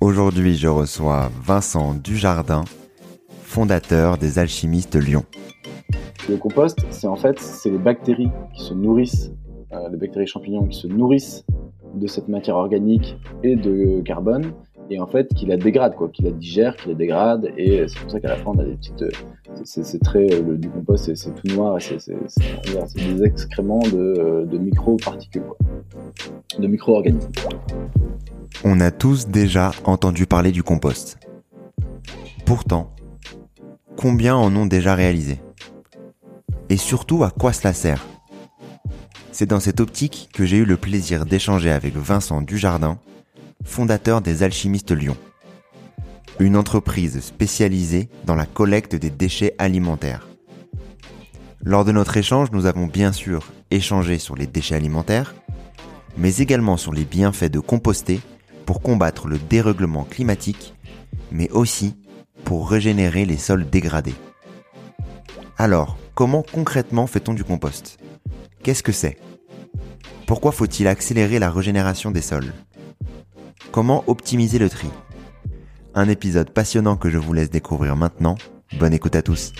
Aujourd'hui, je reçois Vincent Dujardin, fondateur des Alchimistes Lyon. Le compost, c'est en fait les bactéries qui se nourrissent, euh, les bactéries champignons qui se nourrissent de cette matière organique et de carbone et en fait qui la dégrade quoi, qui la digère, qui la dégrade et c'est pour ça qu'à la fin on a des petites, c'est très le, du compost c'est tout noir c'est des excréments de, de micro-particules, de micro-organismes. On a tous déjà entendu parler du compost. Pourtant, combien en ont déjà réalisé? Et surtout à quoi cela sert? C'est dans cette optique que j'ai eu le plaisir d'échanger avec Vincent Dujardin, fondateur des Alchimistes Lyon, une entreprise spécialisée dans la collecte des déchets alimentaires. Lors de notre échange, nous avons bien sûr échangé sur les déchets alimentaires, mais également sur les bienfaits de composter pour combattre le dérèglement climatique, mais aussi pour régénérer les sols dégradés. Alors, comment concrètement fait-on du compost? Qu'est-ce que c'est? Pourquoi faut-il accélérer la régénération des sols? Comment optimiser le tri? Un épisode passionnant que je vous laisse découvrir maintenant. Bonne écoute à tous.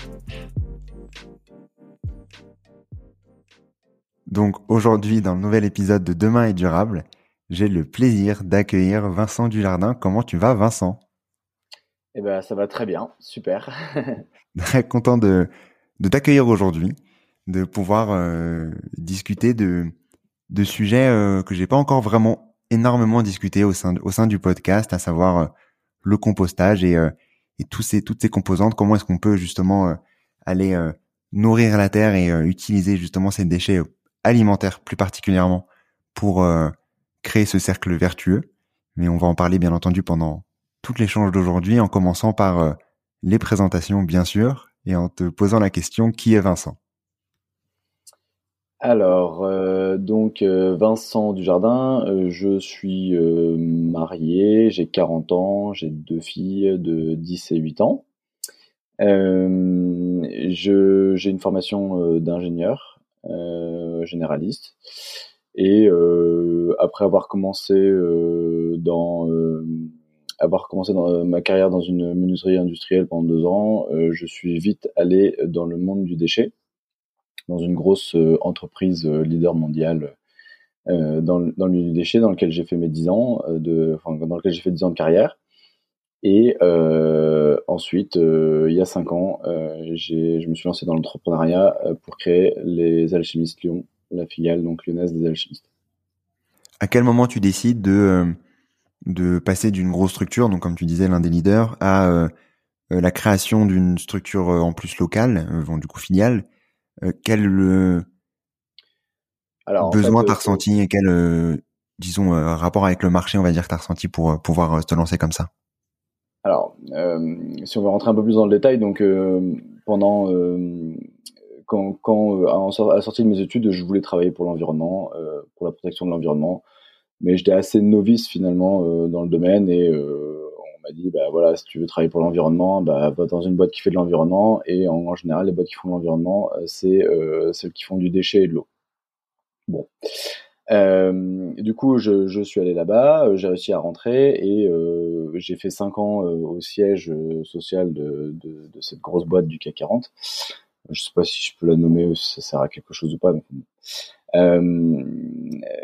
Donc aujourd'hui, dans le nouvel épisode de Demain est durable, j'ai le plaisir d'accueillir Vincent Dujardin. Comment tu vas, Vincent? Eh ben, ça va très bien, super. très content de, de t'accueillir aujourd'hui, de pouvoir euh, discuter de, de sujets euh, que j'ai pas encore vraiment énormément discuté au sein, du podcast, à savoir euh, le compostage et, euh, toutes ces composantes. Comment est-ce qu'on peut justement euh, aller nourrir la terre et utiliser justement ces déchets alimentaires plus particulièrement pour créer ce cercle vertueux. Mais on va en parler bien entendu pendant tout l'échange d'aujourd'hui, en commençant par les présentations bien sûr, et en te posant la question qui est Vincent? Alors, euh, donc euh, Vincent Dujardin, euh, je suis marié, j'ai 40 ans, j'ai deux filles de 10 et 8 ans. j'ai une formation d'ingénieur généraliste et après avoir commencé dans avoir commencé ma carrière dans une menuiserie industrielle pendant deux ans, je suis vite allé dans le monde du déchet dans une grosse euh, entreprise euh, leader mondiale euh, dans, dans le milieu du déchet, dans lequel j'ai fait mes 10 ans, de, dans lequel j'ai fait 10 ans de carrière. Et ensuite, il y a cinq ans, euh, je me suis lancé dans l'entrepreneuriat pour créer les Alchimistes Lyon, la filiale donc lyonnaise des Alchimistes. À quel moment tu décides de de passer d'une grosse structure, donc comme tu disais l'un des leaders, à la création d'une structure en plus locale, du coup filiale, quel euh, besoin t'as euh, ressenti et quel, disons, rapport avec le marché, on va dire, que t'as ressenti pour pouvoir te lancer comme ça? Alors, si on veut rentrer un peu plus dans le détail, donc pendant quand, quand à la sortie de mes études, je voulais travailler pour l'environnement, pour la protection de l'environnement, mais j'étais assez novice finalement dans le domaine et m'a dit, bah voilà, si tu veux travailler pour l'environnement, bah va dans une boîte qui fait de l'environnement. Et en, général, les boîtes qui font de l'environnement, c'est celles qui font du déchet et de l'eau. Bon. du coup, je, suis allé là-bas, j'ai réussi à rentrer et j'ai fait cinq ans au siège social de, cette grosse boîte du CAC 40. Je sais pas si je peux la nommer si ça sert à quelque chose ou pas. Euh,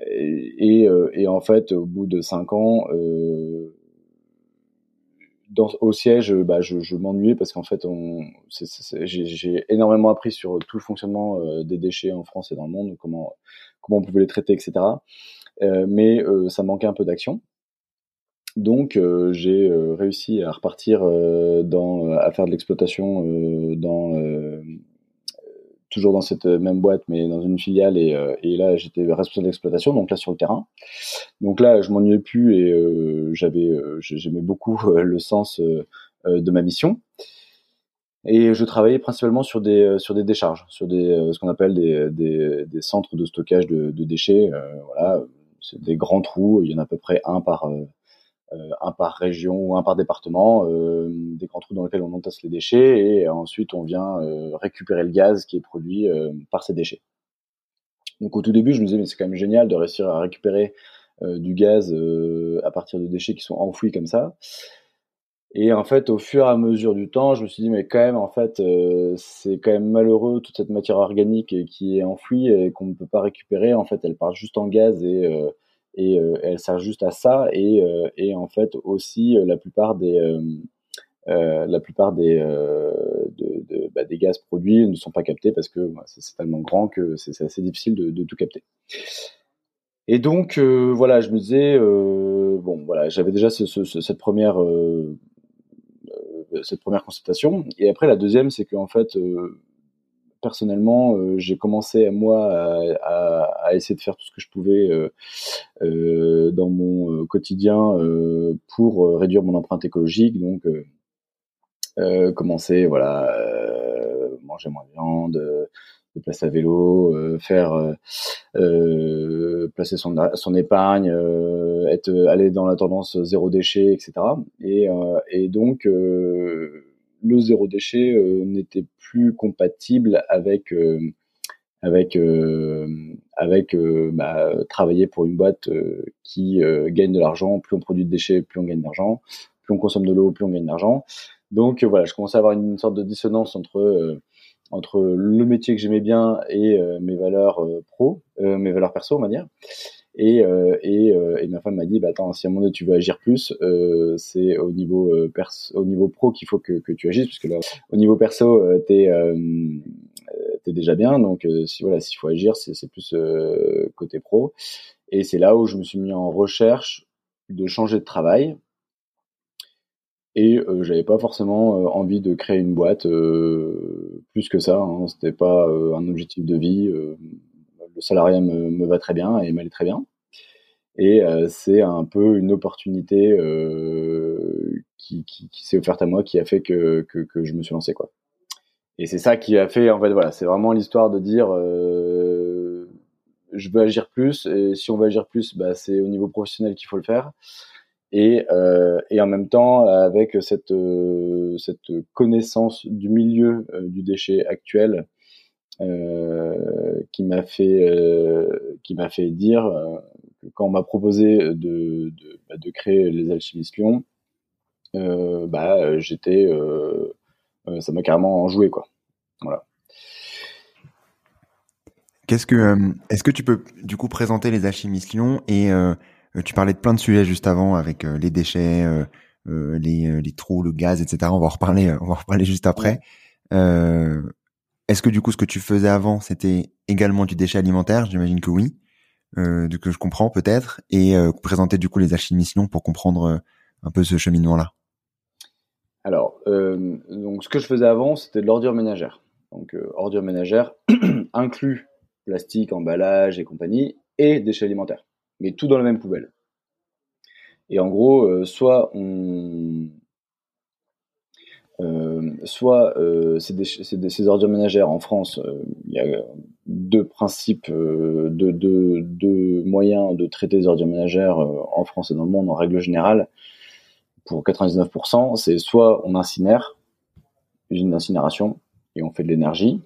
et, euh, et, en fait, au bout de cinq ans, euh, au siège, bah, je, je m'ennuyais parce qu'en fait, j'ai énormément appris sur tout le fonctionnement des déchets en France et dans le monde, comment comment on pouvait les traiter, etc. mais ça manquait un peu d'action. Donc j'ai réussi à repartir dans à faire de l'exploitation dans toujours dans cette euh, même boîte, mais dans une filiale. Et, euh, et là, j'étais responsable d'exploitation, donc là sur le terrain. Donc là, je m'ennuyais plus et euh, j'avais, j'aimais beaucoup le sens de ma mission. Et je travaillais principalement sur des sur des décharges, sur des ce qu'on appelle des, des, centres de stockage de, déchets. voilà, c'est des grands trous. Il y en a à peu près un par un par région ou un par département, euh, des grands trous dans lesquels on entasse les déchets et ensuite on vient euh, récupérer le gaz qui est produit par ces déchets. Donc au tout début, je me disais mais c'est quand même génial de réussir à récupérer du gaz à partir de déchets qui sont enfouis comme ça. Et en fait, au fur et à mesure du temps, je me suis dit mais quand même en fait c'est quand même malheureux toute cette matière organique qui est enfouie et qu'on ne peut pas récupérer. En fait, elle part juste en gaz et et euh, elle sert juste à ça et, euh, en fait aussi euh, la plupart des la plupart des, de, de, bah, des gaz produits ne sont pas captés parce que bah, c'est tellement grand que c'est assez difficile de, tout capter. Et donc voilà, je me disais bon voilà, j'avais déjà ce, ce, cette première cette première constatation et après la deuxième c'est qu'en fait personnellement, euh, j'ai commencé à moi à, essayer de faire tout ce que je pouvais euh, euh, dans mon quotidien pour réduire mon empreinte écologique. Donc, commencer, voilà, manger moins de viande, déplacer à vélo, faire placer son, son épargne, être aller dans la tendance zéro déchet, etc. Et, et donc le zéro déchet euh, n'était plus compatible avec euh, avec euh, avec bah, travailler pour une boîte qui gagne de l'argent. Plus on produit de déchets, plus on gagne d'argent. Plus on consomme de l'eau, plus on gagne d'argent. Donc voilà, je commençais à avoir une sorte de dissonance entre le métier que j'aimais bien et mes valeurs pro, mes valeurs perso, on va dire. Et, euh, et, euh, et, ma femme m'a dit, bah, attends, si à un moment donné tu veux agir plus, euh, c'est au niveau perso, au niveau pro qu'il faut que, que tu agisses, puisque là, au niveau perso, t'es déjà bien, donc si voilà, s'il faut agir, c'est plus côté pro. Et c'est là où je me suis mis en recherche de changer de travail. Et euh, j'avais pas forcément envie de créer une boîte plus que ça. Hein, C'était pas un objectif de vie le salariat me, va très bien et m'allait très bien. Et euh, c'est un peu une opportunité euh, qui, s'est offerte à moi, qui a fait que, que, je me suis lancé quoi. Et c'est ça qui a fait en fait voilà, c'est vraiment l'histoire de dire euh, je veux agir plus et si on veut agir plus, bah, c'est au niveau professionnel qu'il faut le faire. Et, et en même temps avec cette cette connaissance du milieu du déchet actuel qui m'a fait euh, qui m'a fait dire euh, que quand on m'a proposé de, de, bah, de, créer les alchimistes Lyon, bah j'étais ça m'a carrément enjoué quoi. Voilà. Qu'est-ce que, est-ce que tu peux du coup présenter les alchimistes Lyon et tu parlais de plein de sujets juste avant avec les déchets, les, les, trous, le gaz, etc. On va en reparler, on va en reparler juste après. Est-ce que du coup, ce que tu faisais avant, c'était également du déchet alimentaire? J'imagine que oui, euh, que je comprends peut-être, et euh, présenter du coup les missions pour comprendre euh, un peu ce cheminement-là. Alors, euh, donc ce que je faisais avant, c'était de l'ordure ménagère. Donc, euh, ordure ménagère inclut plastique, emballage et compagnie, et déchets alimentaires, mais tout dans la même poubelle. Et en gros, soit on, euh, soit euh, ces ordures ménagères en France, euh, il y a deux principes, deux, moyens de traiter les ordures ménagères en France et dans le monde en règle générale. pour 99%, c'est soit on incinère, usine d'incinération, et on fait de l'énergie,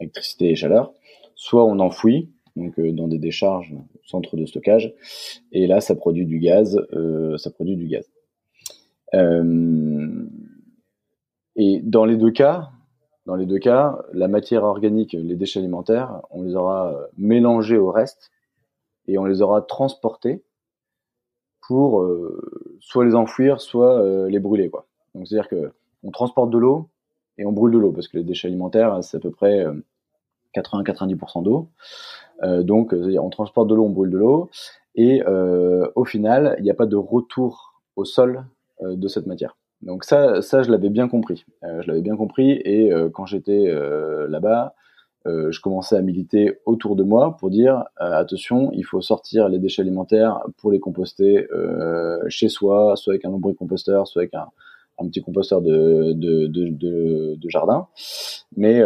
électricité et chaleur, soit on enfouit, donc dans des décharges, centres de stockage, et là ça produit du gaz, ça produit du gaz. Et dans les deux cas, dans les deux cas, la matière organique, les déchets alimentaires, on les aura mélangés au reste et on les aura transportés pour euh, soit les enfouir, soit euh, les brûler. Donc c'est-à-dire que on transporte de l'eau et on brûle de l'eau parce que les déchets alimentaires, c'est à peu près 80-90% euh, d'eau. donc on transporte de l'eau, on brûle de l'eau et au final, il n'y a pas de retour au sol de cette matière. Donc ça, ça je l'avais bien compris. je l'avais bien compris et quand j'étais là-bas, euh, je commençais à militer autour de moi pour dire euh, attention, il faut sortir les déchets alimentaires pour les composter euh, chez soi, soit avec un composteur, soit avec un, petit composteur de, de, de, de, jardin. Mais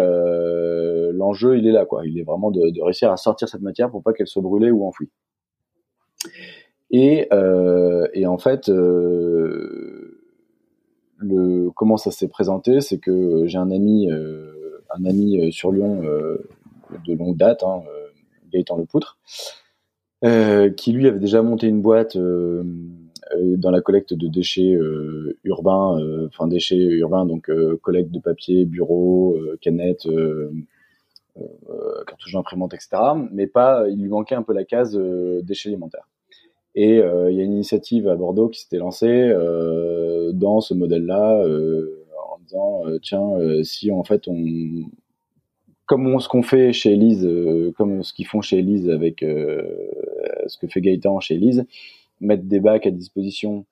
l'enjeu, il est là, quoi. Il est vraiment de, de, réussir à sortir cette matière pour pas qu'elle soit brûlée ou enfouie. Et, et en fait, le, comment ça s'est présenté, c'est que j'ai un ami un ami euh, sur Lyon euh, de longue date, hein, euh, Gaëtan Lepoutre, qui lui avait déjà monté une boîte dans la collecte de déchets urbains, enfin déchets urbains, donc collecte de papier, bureau, canettes, cartouches d'imprimantes, etc. Mais pas, il lui manquait un peu la case déchets alimentaires. Et il y a une initiative à Bordeaux qui s'était lancée dans ce modèle-là euh, tiens, euh, si en fait on comme ce qu'on fait chez Elise, euh, comme ce qu'ils font chez Elise avec ce que fait Gaëtan chez Elise, mettre des bacs à disposition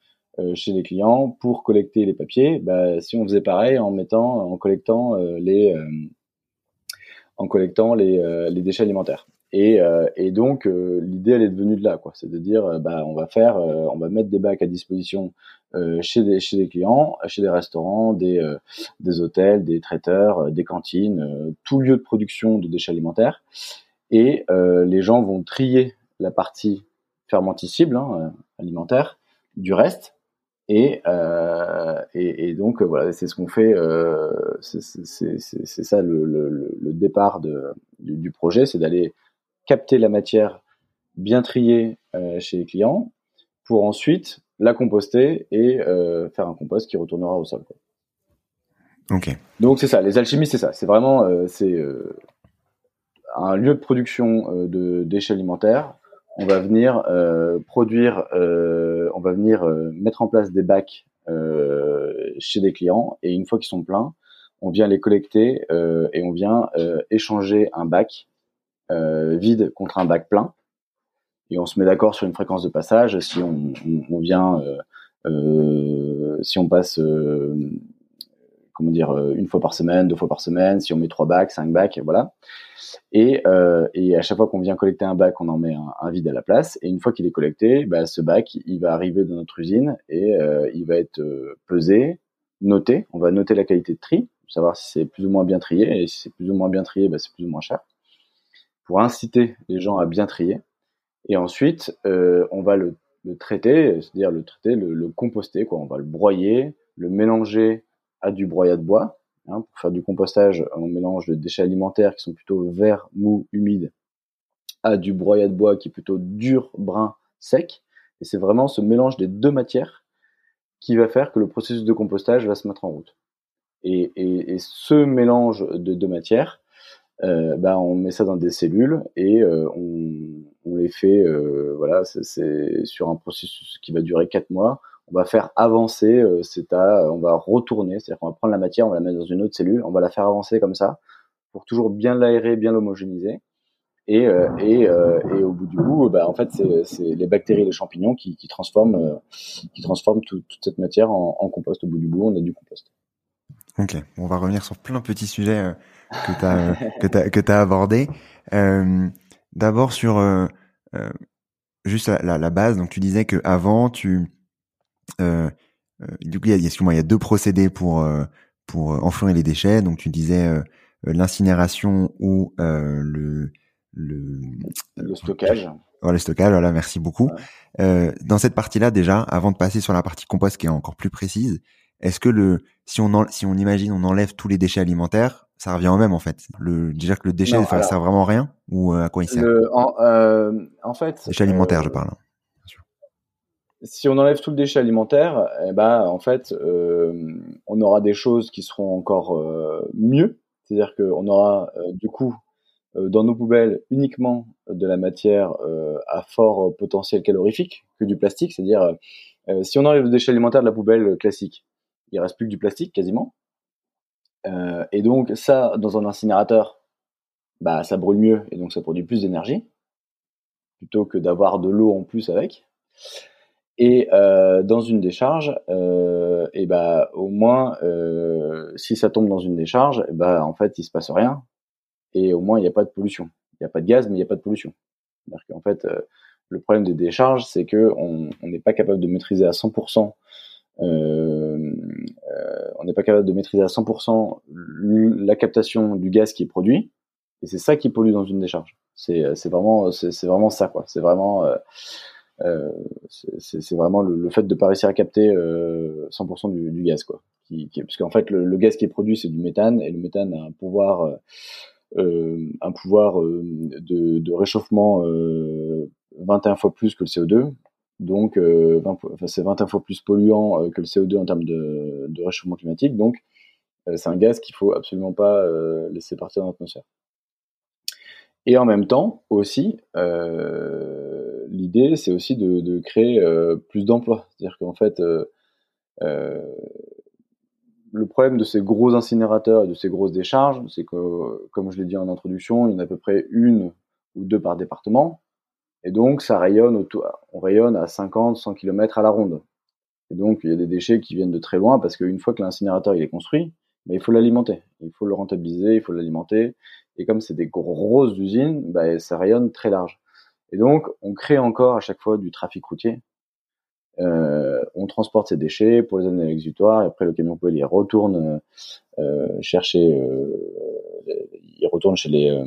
chez les clients pour collecter les papiers. Bah, si on faisait pareil en mettant, en collectant les, en collectant les, les déchets alimentaires. Et, et donc l'idée elle est devenue de là, quoi. C'est de dire, bah on va faire, on va mettre des bacs à disposition euh, chez, des, chez des clients, chez des restaurants, des, euh, des hôtels, des traiteurs, euh, des cantines, tout lieu de production de déchets alimentaires. Et les gens vont trier la partie fermenticible, hein, alimentaire, du reste. Et, et, et, donc voilà, c'est ce qu'on fait. c'est ça le, le, le, départ de, du projet, c'est d'aller capter la matière bien triée chez les clients pour ensuite la composter et euh, faire un compost qui retournera au sol. Ok. Donc c'est ça, les alchimistes, c'est ça. C'est vraiment euh, c'est euh, un lieu de production de déchets alimentaires. On va venir produire, on va venir mettre en place des bacs chez des clients et une fois qu'ils sont pleins, on vient les collecter et on vient échanger un bac vide contre un bac plein et on se met d'accord sur une fréquence de passage. Si on, vient, euh, euh, si on passe, euh, comment dire, une fois par semaine, deux fois par semaine, si on met trois bacs, cinq bacs, voilà. Et, et à chaque fois qu'on vient collecter un bac, on en met un, vide à la place. Et une fois qu'il est collecté, bah, ce bac, il va arriver dans notre usine et il va être pesé, noté. On va noter la qualité de tri, savoir si c'est plus ou moins bien trié. Et si c'est plus ou moins bien trié, bah, c'est plus ou moins cher. Pour inciter les gens à bien trier. Et ensuite, euh, on va le, traiter, c'est-à-dire le traiter, le, composter, quoi. On va le broyer, le mélanger à du broyat de bois. Hein, pour faire du compostage, on mélange de déchets alimentaires qui sont plutôt verts, mous, humides, à du broyat de bois qui est plutôt dur, brun, sec. Et c'est vraiment ce mélange des deux matières qui va faire que le processus de compostage va se mettre en route. Et ce mélange de deux matières, euh, bah, on met ça dans des cellules et euh, on, on, les fait, euh, voilà, c'est sur un processus qui va durer quatre mois. On va faire avancer euh, cet on va retourner, c'est-à-dire qu'on va prendre la matière, on va la mettre dans une autre cellule, on va la faire avancer comme ça pour toujours bien l'aérer, bien l'homogénéiser. Et, et, et, au bout du bout, bah, en fait, c'est les bactéries, les champignons qui, qui transforment, qui transforment toute cette matière en, en, compost. Au bout du bout, on a du compost. Ok, on va revenir sur plein de petits sujets que tu as que t'as que t'as abordé. Euh, D'abord sur euh, euh, juste la, la, base. Donc tu disais que avant tu euh, euh du coup il y a, excuse-moi il y a deux procédés pour pour enfouir les déchets. Donc tu disais l'incinération ou le le, le stockage. le stockage, voilà, merci beaucoup. Euh, dans cette partie-là, déjà, avant de passer sur la partie compost qui est encore plus précise, est-ce que le, si on, si on imagine, on enlève tous les déchets alimentaires, ça revient au même en fait. Le, dire que le déchet, ça sert vraiment à rien ou euh, à quoi il sert? en, euh, en, fait, déchet alimentaire, je parle. Hein, si on enlève tout le déchet alimentaire, eh ben, en fait, on aura des choses qui seront encore mieux. C'est-à-dire qu'on aura du coup euh, dans nos poubelles uniquement de la matière euh, à fort potentiel calorifique que du plastique. C'est-à-dire, euh, si on enlève le déchet alimentaire de la poubelle classique, il reste plus que du plastique quasiment. et donc ça, dans un incinérateur, bah ça brûle mieux et donc ça produit plus d'énergie plutôt que d'avoir de l'eau en plus avec. Et euh, dans une décharge, euh, bah au moins euh, si ça tombe dans une décharge, et bah en fait il se passe rien et au moins il n'y a pas de pollution. Il n'y a pas de gaz, mais il n'y a pas de pollution. C'est-à-dire fait, euh, le problème des décharges, c'est que on n'est pas capable de maîtriser à 100%. Euh, euh, on n'est pas capable de maîtriser à 100% la captation du gaz qui est produit, et c'est ça qui pollue dans une décharge. C'est vraiment c'est vraiment ça quoi. C'est vraiment euh, c'est vraiment le, fait de pas réussir à capter 100% du, du, gaz quoi. Qui, qui, parce qu'en fait le, le, gaz qui est produit c'est du méthane et le méthane a un pouvoir euh, un pouvoir euh, de, de, réchauffement 21 euh, fois plus que le CO2. Donc, enfin, c'est 21 fois plus polluant que le CO2 en termes de, réchauffement climatique. Donc, c'est un gaz qu'il faut absolument pas laisser partir dans l'atmosphère. Et en même temps, aussi, euh, l'idée, c'est aussi de, créer euh, plus d'emplois. C'est-à-dire qu'en fait, euh, le problème de ces gros incinérateurs et de ces grosses décharges, c'est que, comme je l'ai dit en introduction, il y en a à peu près une ou deux par département. Et donc, ça rayonne autour, on rayonne à 50, 100 km à la ronde. Et donc, il y a des déchets qui viennent de très loin parce qu'une fois que l'incinérateur est construit, il faut l'alimenter. Il faut le rentabiliser, il faut l'alimenter. Et comme c'est des grosses usines, bah, ça rayonne très large. Et donc, on crée encore à chaque fois du trafic routier euh, on transporte ces déchets pour les amener à l'exutoire, et après le camion poubelle il retourne euh, chercher, euh, il retourne chez les euh,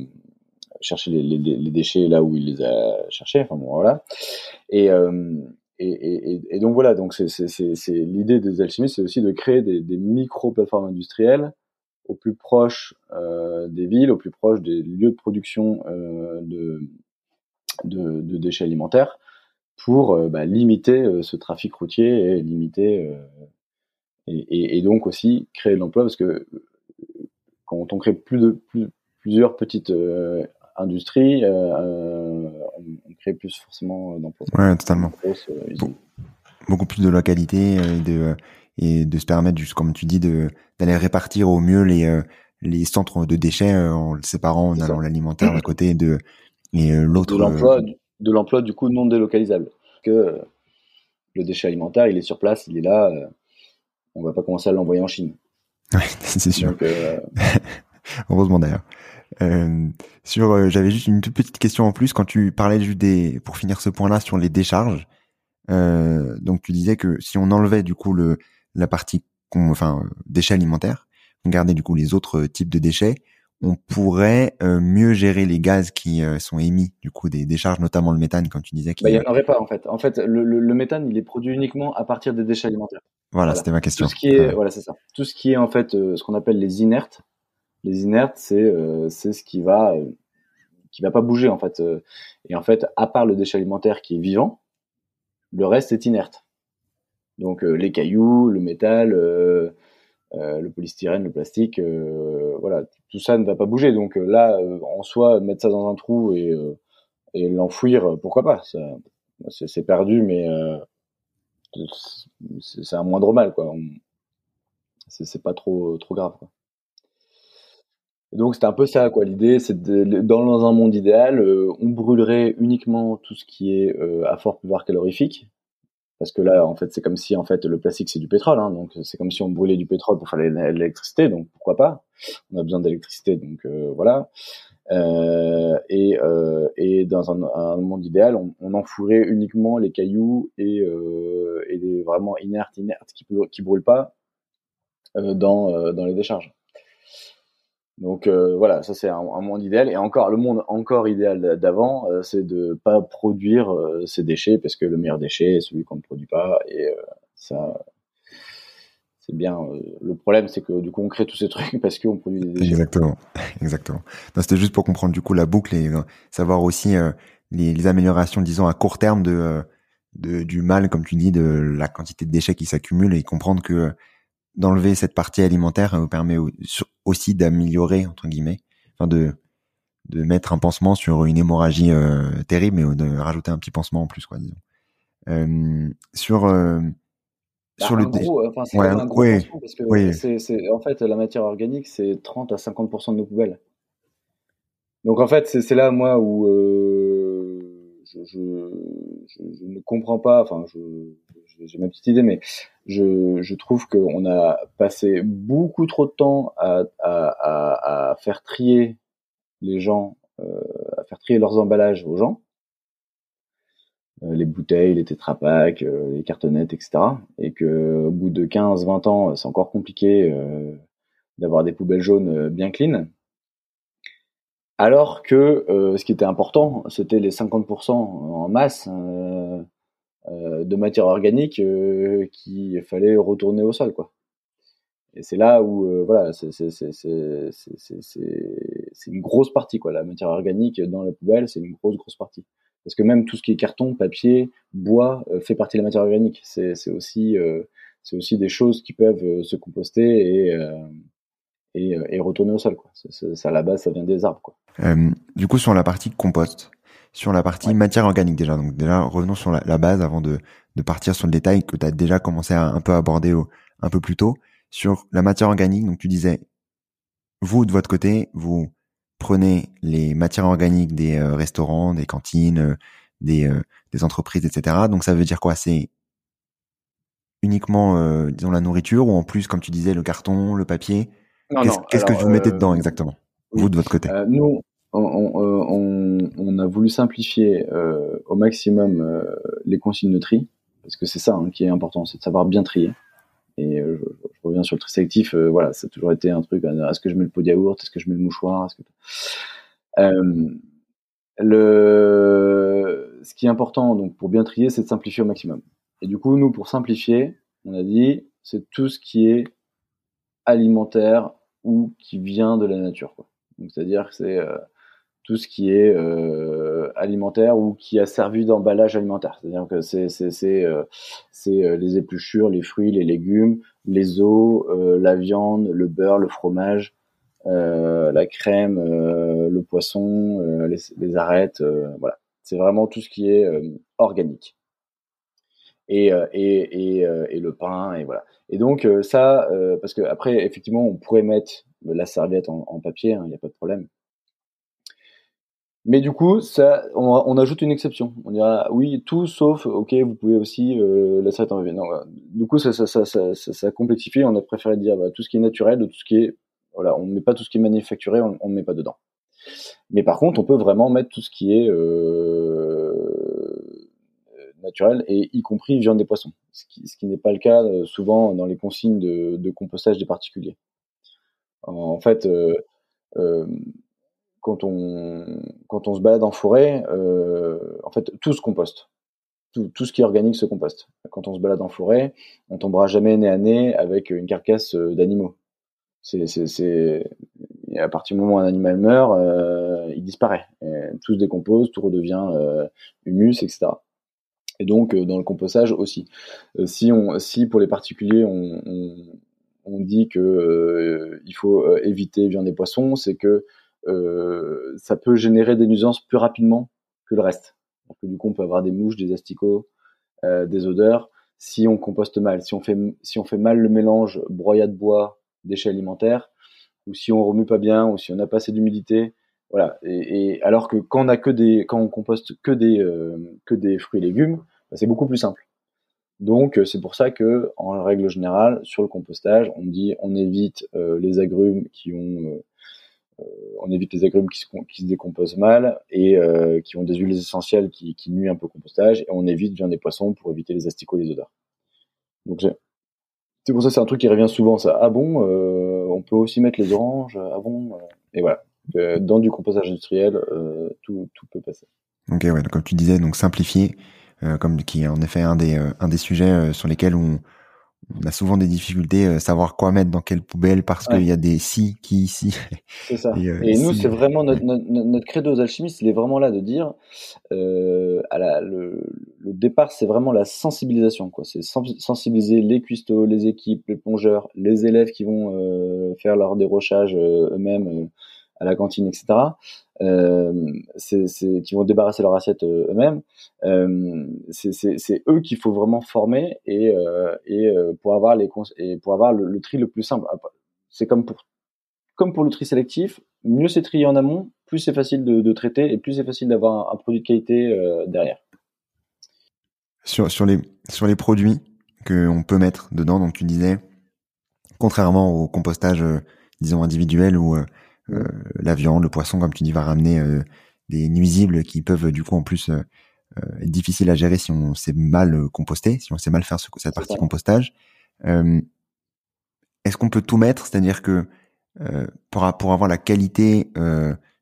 chercher les, déchets là où il les a cherchés. Enfin bon voilà. Et et, et, et, donc voilà, donc c'est l'idée des alchimistes, c'est aussi de créer des, des micro plateformes industrielles au plus proche euh, des villes, au plus proche des lieux de production euh, de, de, déchets alimentaires, pour euh, bah, limiter euh, ce trafic routier et limiter euh, et, et, donc aussi créer de l'emploi parce que quand on crée plusieurs petites industries, on, on, crée plus forcément d'emplois. Ouais, totalement. Beaucoup plus de localité et de et de se permettre, juste comme tu dis, de d'aller répartir au mieux les les centres de déchets en le séparant, en allant l'alimentaire d'un côté et de et l'autre. l'emploi, de l'emploi du coup non délocalisable. Que euh, le déchet alimentaire, il est sur place, il est là. Euh, on va pas commencer à l'envoyer en Chine. c'est sûr. Euh, Heureusement d'ailleurs. Sur, j'avais juste une toute petite question en plus quand tu parlais juste des, pour finir ce point-là sur les décharges. donc tu disais que si on enlevait du coup le la partie, enfin déchets alimentaires, on gardait du coup les autres types de déchets, on pourrait euh, mieux gérer les gaz qui euh, sont émis du coup des décharges, notamment le méthane, comme tu disais. Bah, il n'y en aurait pas en fait. En fait, le, méthane, il est produit uniquement à partir des déchets alimentaires. Voilà, c'était ma question. Tout ce qui est, voilà, c'est ça. Tout ce qui est en fait euh, ce qu'on appelle les inertes. Les inertes, c'est c'est ce qui va qui va pas bouger en fait. et en fait, à part le déchet alimentaire qui est vivant, le reste est inerte. Donc les cailloux, le métal euh, le polystyrène, le plastique, euh, voilà, tout ça ne va pas bouger. Donc euh, là, en soi, mettre ça dans un trou et, et l'enfouir, pourquoi pas C'est perdu, mais c'est un moindre mal, quoi. C'est pas trop trop grave. Quoi. Donc c'est un peu ça, quoi. L'idée, c'est dans un monde idéal, on brûlerait uniquement tout ce qui est à fort pouvoir calorifique, parce que là, en fait, c'est comme si en fait le plastique c'est du pétrole, hein, donc c'est comme si on brûlait du pétrole pour faire l'électricité, donc pourquoi pas? On a besoin d'électricité, donc euh, voilà. Euh, et, euh, et dans un, un, monde idéal, on, on enfouirait uniquement les cailloux et, euh, et les vraiment inertes, inertes qui qui brûlent pas euh, dans dans les décharges. Donc voilà, ça c'est un, monde idéal. Et encore, le monde encore idéal d'avant, c'est de pas produire ces déchets parce que le meilleur déchet est celui qu'on ne produit pas. Et ça, c'est bien. le problème, c'est que du coup, on crée tous ces trucs parce qu'on produit des déchets. Exactement, exactement. C'était juste pour comprendre du coup la boucle et savoir aussi les, les, améliorations, disons à court terme de, de du mal, comme tu dis, de la quantité de déchets qui s'accumulent et comprendre que d'enlever cette partie alimentaire vous permet aussi d'améliorer entre guillemets, enfin de de mettre un pansement sur une hémorragie euh, terrible, mais de rajouter un petit pansement en plus, quoi, disons. Euh, sur euh, bah, sur le gros, enfin, c'est un gros pansement parce que c'est, c'est, en fait la matière organique, c'est 30 à 50% de nos poubelles. Donc en fait, c'est, c'est là moi où je, je, je, ne comprends pas. Enfin, j'ai ma petite idée, mais je, trouve qu'on a passé beaucoup trop de temps à, à, à, faire trier les gens, euh, à faire trier leurs emballages aux gens, euh, les bouteilles, les tétrapacks, euh, les cartonnettes, etc. Et que au bout de 15-20 ans, c'est encore compliqué euh, d'avoir des poubelles jaunes bien clean. Alors que ce qui était important, c'était les 50% en masse euh, de matière organique euh, qu'il fallait retourner au sol, quoi. Et c'est là où, euh, voilà, c'est une grosse partie, quoi. La matière organique dans la poubelle, c'est une grosse, grosse partie. Parce que même tout ce qui est carton, papier, bois, fait partie de la matière organique. C'est aussi, c'est aussi des choses qui peuvent se composter et, et, et, retourner au sol. Quoi. ça, à la base, ça vient des arbres. Quoi. du coup, sur la partie compost, sur la partie matière organique déjà. Donc déjà, revenons sur la, base avant de, de, partir sur le détail que tu as déjà commencé à un peu aborder un peu plus tôt. Sur la matière organique, donc tu disais, vous de votre côté, vous prenez les matières organiques des euh, restaurants, des cantines, euh, des, euh, des entreprises, etc. Donc ça veut dire quoi? C'est uniquement, disons, la nourriture ou en plus, comme tu disais, le carton, le papier? Qu'est-ce que vous mettez dedans exactement Vous de votre côté? Nous, on, on, a voulu simplifier euh, au maximum euh, les consignes de tri, parce que c'est ça hein, qui est important, c'est de savoir bien trier. Et euh, je, reviens sur le tri sélectif, voilà, ça a toujours été un truc, est-ce que je mets le pot de yaourt, est-ce que je mets le mouchoir, que... le... Ce qui est important donc pour bien trier, c'est de simplifier au maximum. Et du coup, nous, pour simplifier, on a dit, c'est tout ce qui est alimentaire ou qui vient de la nature. c'est-à-dire que c'est tout ce qui est euh, alimentaire ou qui a servi d'emballage alimentaire. C'est-à-dire que c'est c'est euh, euh, les épluchures, les fruits, les légumes, les os, euh, la viande, le beurre, le fromage, euh, la crème, le poisson, les, les, arêtes. voilà, c'est vraiment tout ce qui est organique. Et, et, et, et, le pain et voilà. Et donc ça, parce que après effectivement on pourrait mettre la serviette en, papier, il hein, n'y a pas de problème mais du coup, ça, on, ajoute une exception. On dira oui, tout sauf, ok, vous pouvez aussi euh, la serviette en papier. Du coup, ça, ça, ça, ça, ça, complexifie. On a préféré dire bah, tout ce qui est naturel, tout ce qui est, voilà, on ne met pas tout ce qui est manufacturé, on ne met pas dedans. Mais par contre, on peut vraiment mettre tout ce qui est euh, naturel et y compris viande des poissons, ce qui, n'est pas le cas euh, souvent dans les consignes de, compostage des particuliers. En, fait. Euh, euh, quand on, se balade en forêt, en fait, tout se composte. Tout, ce qui est organique se composte. Quand on se balade en forêt, on tombera jamais nez à nez avec une carcasse d'animaux. C'est, à partir du moment où un animal meurt, il disparaît. tout se décompose, tout redevient humus, etc. Et donc euh, dans le compostage aussi. Euh, si on, si pour les particuliers on, on, dit que il faut éviter viande et poissons, c'est que euh, ça peut générer des nuisances plus rapidement que le reste. Donc, du coup, on peut avoir des mouches, des asticots, euh, des odeurs si on composte mal. Si on fait, si on fait mal le mélange broyat de bois, déchets alimentaires, ou si on remue pas bien, ou si on n'a pas assez d'humidité, voilà. Et, alors que quand on a que des, quand on composte que des, euh, que des fruits et légumes, bah, c'est beaucoup plus simple. Donc c'est pour ça que, en règle générale, sur le compostage, on dit on évite euh, les agrumes qui ont euh, on évite les agrumes qui se, qui se décomposent mal et euh, qui ont des huiles essentielles qui, qui nuisent un peu au compostage et on évite viande des poissons pour éviter les asticots et les odeurs. Donc c'est pour ça c'est un truc qui revient souvent ça. Ah bon, euh, peut aussi mettre les oranges. Ah bon Et voilà. Dans du compostage industriel, tout, tout peut passer. Ok, ouais. Donc, comme tu disais, donc simplifier, comme qui est en effet un des un des sujets sur lesquels on on a souvent des difficultés savoir quoi mettre dans quelle poubelle parce qu'il y a des si qui ici. C'est ça. Et, nous, c'est vraiment notre, notre, notre, credo aux alchimistes, il est vraiment là de dire, euh, à la, le, le, départ, c'est vraiment la sensibilisation. quoi. C'est sensibiliser les cuistots, les équipes, les plongeurs, les élèves qui vont euh, faire leur dérochage euh, eux-mêmes euh, à la cantine, etc euh, c'est, qui vont débarrasser leur assiette euh, eux-mêmes. Euh, c'est, eux qu'il faut vraiment former et, euh, et euh, pour avoir les et pour avoir le, tri le plus simple. C'est comme pour comme pour le tri sélectif, mieux c'est trié en amont, plus c'est facile de, traiter et plus c'est facile d'avoir un, produit de qualité derrière. Sur, sur, les, sur les produits qu'on peut mettre dedans, donc tu disais, contrairement au compostage, disons, individuel euh, la viande, le poisson, comme tu dis, va ramener euh, des nuisibles qui peuvent du coup en plus euh, être difficiles à gérer si on sait mal composter, si on sait mal faire cette partie compostage. Est-ce qu'on peut tout mettre? C'est-à-dire que pour, pour avoir la qualité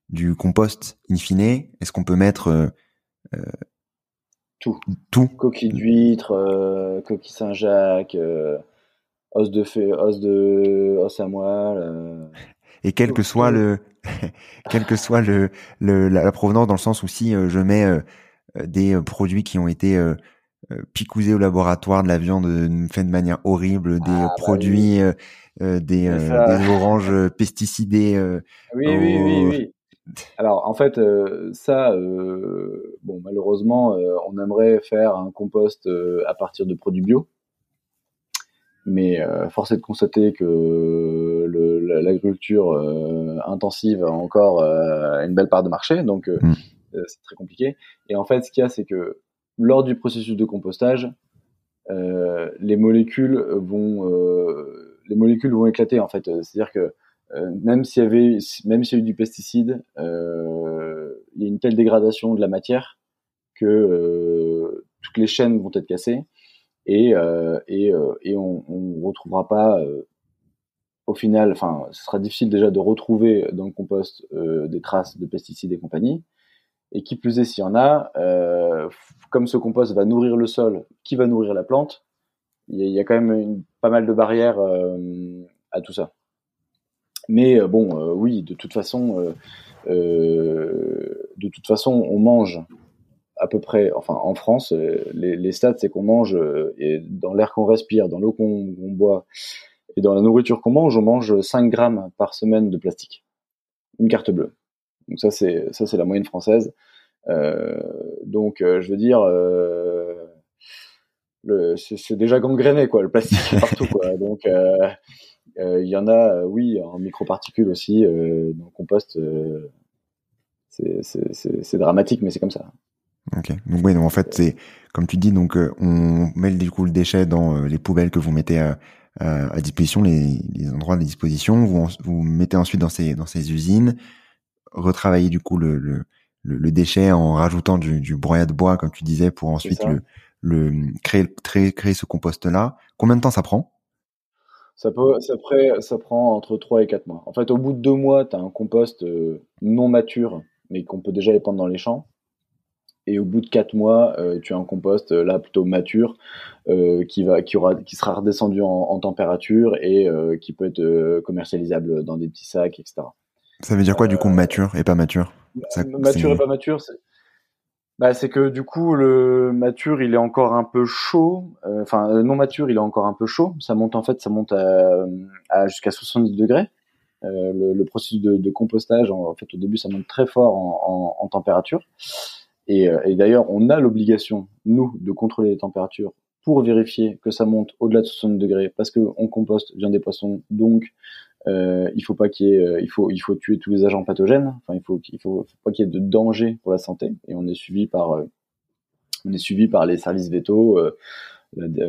du compost in fine, est-ce qu'on peut mettre tout. Tout? Coquille d'huître, coquille Saint-Jacques, os de fée, os de os à moelle et quel que soit le quel que soit le, le la, provenance dans le sens où si euh, je mets euh, euh, des produits qui ont été picousés au laboratoire de la viande faite de manière horrible des ah, bah produits des, des, oranges pesticidées oui, oui oui oui. Alors en fait ça bon malheureusement on aimerait faire un compost à partir de produits bio. Mais force est de constater que l'agriculture euh, intensive a encore euh, une belle part de marché, donc euh, mm. c'est très compliqué. Et en fait, ce qu'il y a, c'est que lors du processus de compostage, les molécules vont les molécules vont éclater en fait. C'est-à-dire que même s'il y avait même s'il y a eu du pesticide, il y a une telle dégradation de la matière que toutes les chaînes vont être cassées et, et, et on, on retrouvera pas au final, enfin, ce sera difficile déjà de retrouver dans le compost des traces de pesticides et compagnie. Et qui plus est, s'il y en a, euh, comme ce compost va nourrir le sol, qui va nourrir la plante, il y, a quand même une, pas mal de barrières euh, à tout ça. Mais euh, bon, oui, de toute façon, de toute façon, on mange à peu près, enfin en France, euh, les, les stats, c'est qu'on mange euh, et dans l'air qu'on respire, dans l'eau qu'on boit et dans la nourriture qu'on mange, on mange 5 grammes par semaine de plastique. Une carte bleue. Donc ça, c'est ça, c'est la moyenne française. Euh, donc, euh, je veux dire, euh, c'est déjà gangréné quoi, le plastique partout quoi. Donc, il y en a, oui, en microparticules aussi dans le compost. c'est dramatique, mais c'est comme ça. Ok. Donc oui, en fait c'est comme tu dis, donc on met du coup le déchet dans les poubelles que vous mettez à, à, disposition, les, les, endroits de disposition. Vous vous mettez ensuite dans ces dans ces usines, retravailler du coup le, le, le, déchet en rajoutant du, du broyat de bois comme tu disais pour ensuite le, le créer, créer créer ce compost là. Combien de temps ça prend? Ça, peut, ça, prend, ça prend entre 3 et 4 mois. En fait, au bout de 2 mois, tu as un compost euh, non mature, mais qu'on peut déjà épandre dans les champs et au bout de quatre mois, euh, tu as un compost euh, là plutôt mature euh, qui va, qui aura, qui sera redescendu en, en température et euh, qui peut être euh, commercialisable dans des petits sacs, etc. Ça veut dire quoi du coup mature et pas mature? Ça, Mature et pas mature, c'est bah, c'est que du coup le mature il est encore un peu chaud, enfin non mature il est encore un peu chaud. Ça monte en fait, ça monte à, à jusqu'à 70 degrés. Le, le, processus de, de compostage, en, en, fait, au début, ça monte très fort en, en, en température. Et, euh, et d'ailleurs, on a l'obligation, nous, de contrôler les températures pour vérifier que ça monte au-delà de 60 degrés, parce qu'on composte viande des poissons, donc euh, il faut pas qu'il y ait, euh, il faut, il faut tuer tous les agents pathogènes. Enfin, il faut, il faut, faut pas qu'il y ait de danger pour la santé. Et on est suivi par, euh, on est suivi par les services vétos, euh,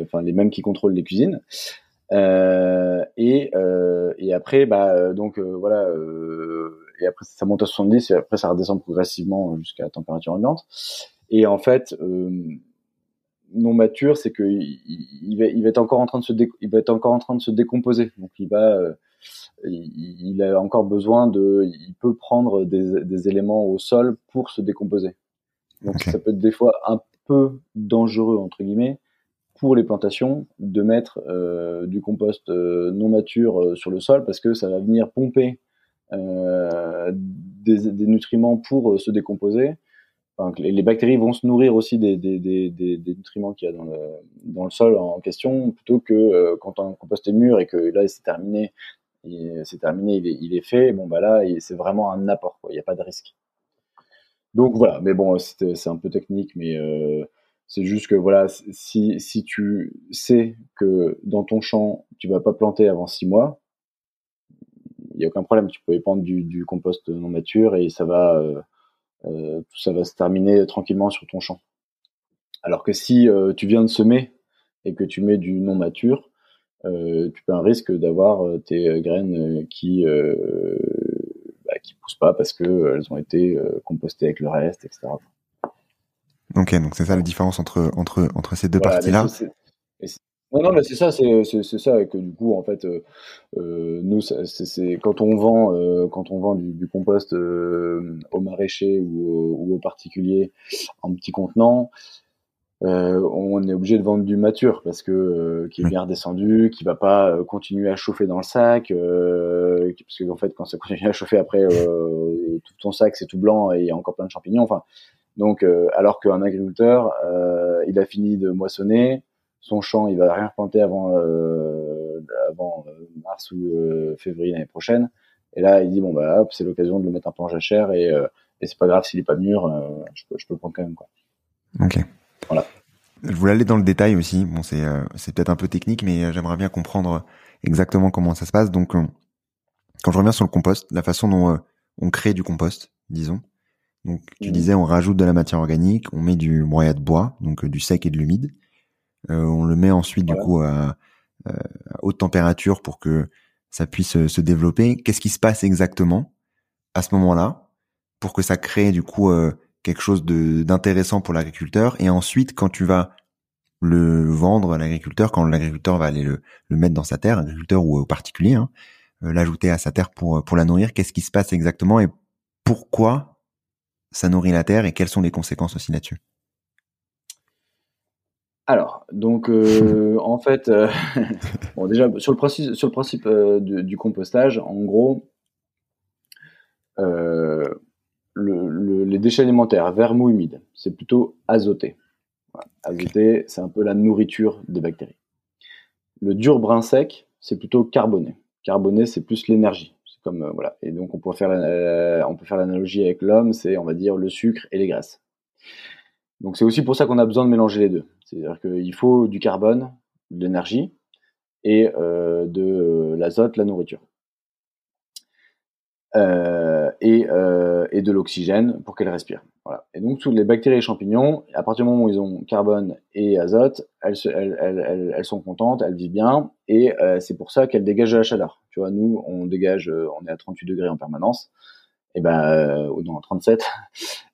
enfin les mêmes qui contrôlent les cuisines. Euh, et, et après, bah donc voilà et après ça monte à 70 et après ça redescend progressivement jusqu'à température ambiante. Et en fait, euh, non mature, c'est que il, il, va, il, va, être encore en train de se il va être encore en train de se décomposer. Donc il va euh, il, a encore besoin de, il peut prendre des, des éléments au sol pour se décomposer. Donc ça peut être des fois un peu dangereux entre guillemets pour les plantations de mettre euh, du compost euh, non mature euh, sur le sol parce que ça va venir pomper des, des, nutriments pour se décomposer. Les, bactéries vont se nourrir aussi des, nutriments qu'il y a dans le, sol en question plutôt que quand un compost est mûr et que là c'est terminé, c'est terminé, il est, il est, fait. Bon bah là c'est vraiment un apport, il n'y a pas de risque. Donc voilà, mais bon c'est un peu technique, mais c'est juste que voilà, si, si tu sais que dans ton champ, tu vas pas planter avant six mois, il n'y a aucun problème. Tu peux épandre du, du, compost non mature et ça va, euh, euh, ça va se terminer tranquillement sur ton champ. Alors que si euh, tu viens de semer et que tu mets du non mature, euh, tu peux un risque d'avoir tes graines qui bah, qui poussent pas parce que elles ont été compostées avec le reste, etc. Ok, donc c'est ça la différence entre, entre, entre ces deux parties-là. Non, non, mais c'est ça, c'est, c'est, ça que du coup, en fait, euh, euh nous, c'est, quand on vend, euh, quand on vend du, compost euh, aux maraîchers ou, ou aux particuliers en petits contenants, on est obligé de vendre du mature parce que qui est bien redescendu, qui va pas continuer à chauffer dans le sac, parce que en fait, quand ça continue à chauffer après, tout ton sac c'est tout blanc et il y a encore plein de champignons. Enfin, donc, euh, alors qu'un agriculteur, euh, il a fini de moissonner, son champ, il va rien planter avant, euh, avant mars ou février l'année prochaine. Et là, il dit bon bah hop, c'est l'occasion de le mettre un peu en jachère et, et c'est pas grave s'il est pas mûr, je peux, je peux le prendre quand même quoi. Ok. Voilà. Je voulais aller dans le détail aussi. Bon, c'est c'est peut-être un peu technique, mais j'aimerais bien comprendre exactement comment ça se passe. Donc, quand je reviens sur le compost, la façon dont on crée du compost, disons, donc, tu mmh. disais, on rajoute de la matière organique, on met du broyat de bois, donc euh, du sec et de l'humide. Euh, on le met ensuite, du coup, à, euh, à, haute température pour que ça puisse se développer. Qu'est-ce qui se passe exactement à ce moment-là pour que ça crée, du coup, quelque chose d'intéressant pour l'agriculteur? Et ensuite, quand tu vas le vendre à l'agriculteur, quand l'agriculteur va aller le, le, mettre dans sa terre, agriculteur ou au particulier, hein, l'ajouter à sa terre pour, pour la nourrir, qu'est-ce qui se passe exactement et pourquoi ça nourrit la terre et quelles sont les conséquences aussi là-dessus? Alors, donc euh, en fait, euh, bon déjà sur le principe, euh, du, compostage, en gros, les déchets alimentaires, verre mou humide, c'est plutôt azoté. Azoté, c'est un peu la nourriture des bactéries. Le dur brun sec, c'est plutôt carboné. Carboné, c'est plus l'énergie. Et donc on on peut faire l'analogie avec l'homme, c'est on va dire le sucre et les graisses. Donc c'est aussi pour ça qu'on a besoin de mélanger les deux. C'est-à-dire qu'il faut du carbone, de l'énergie et euh, de euh, l'azote, la nourriture. et, et de l'oxygène pour qu'elles respirent. Voilà. Et donc, toutes les bactéries et champignons, à partir du moment où ils ont carbone et azote, elles, sont contentes, elles vivent bien, et euh, c'est pour ça qu'elles dégagent de la chaleur. Tu vois, nous, on dégage, euh, on est à 38 degrés en permanence, et ben, euh, ou non, 37,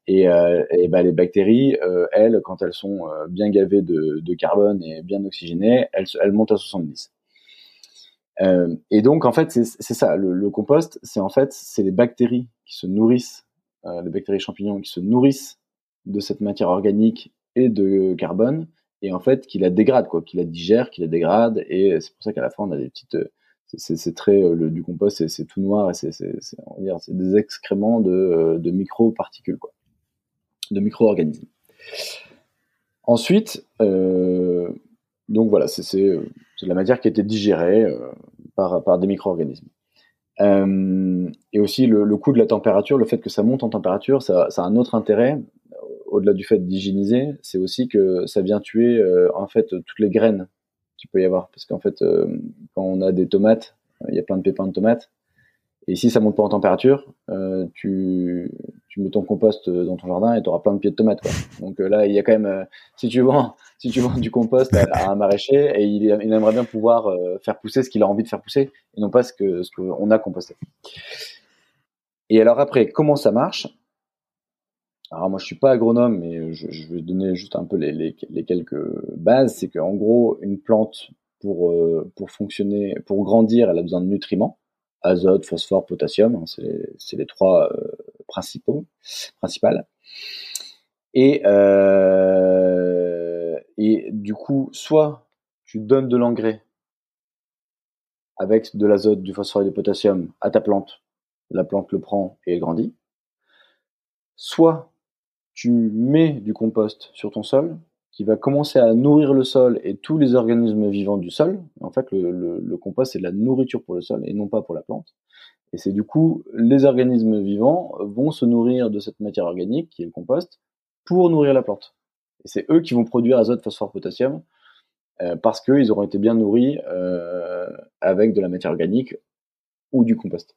et, euh, et ben, les bactéries, euh, elles, quand elles sont bien gavées de, de, carbone et bien oxygénées, elles, elles montent à 70. et donc, en fait, c'est ça, le, le compost, c'est en fait, c'est les bactéries qui se nourrissent euh, les bactéries champignons qui se nourrissent de cette matière organique et de carbone, et en fait qui la dégrade, quoi, qui la digère, qui la dégrade, et c'est pour ça qu'à la fin on a des petites, c'est très le, du compost, c'est tout noir c'est des excréments de, de micro-particules, quoi, de micro-organismes. Ensuite, euh, donc voilà, c'est la matière qui a été digérée euh, par, des micro-organismes. Euh, et aussi le, coût de la température, le fait que ça monte en température, ça, a un autre intérêt au-delà du fait d'hygiéniser, c'est aussi que ça vient tuer en fait toutes les graines qu'il peut y avoir, parce qu'en fait quand on a des tomates, il y a plein de pépins de tomates, et si ça monte pas en température, euh, tu, tu mets ton compost dans ton jardin et tu auras plein de pieds de tomates. Quoi. Donc euh, là, il y a quand même, euh, si tu vends, si tu vends du compost à, un maraîcher et il, il, aimerait bien pouvoir euh, faire pousser ce qu'il a envie de faire pousser et non pas ce que ce qu'on a composté. Et alors après, comment ça marche? Alors moi, je suis pas agronome, mais je, je vais donner juste un peu les, les, les quelques bases. C'est qu'en gros, une plante pour pour fonctionner, pour grandir, elle a besoin de nutriments azote, phosphore, potassium. Hein, c'est les trois euh, principaux, principales. Et, euh, et du coup, soit tu donnes de l'engrais avec de l'azote, du phosphore et du potassium à ta plante, la plante le prend et elle grandit. Soit tu mets du compost sur ton sol qui va commencer à nourrir le sol et tous les organismes vivants du sol. En fait, le, compost, c'est de la nourriture pour le sol et non pas pour la plante. Et c'est du coup, les organismes vivants vont se nourrir de cette matière organique, qui est le compost, pour nourrir la plante. Et c'est eux qui vont produire azote, phosphore, potassium, euh, parce qu'ils auront été bien nourris euh, avec de la matière organique ou du compost.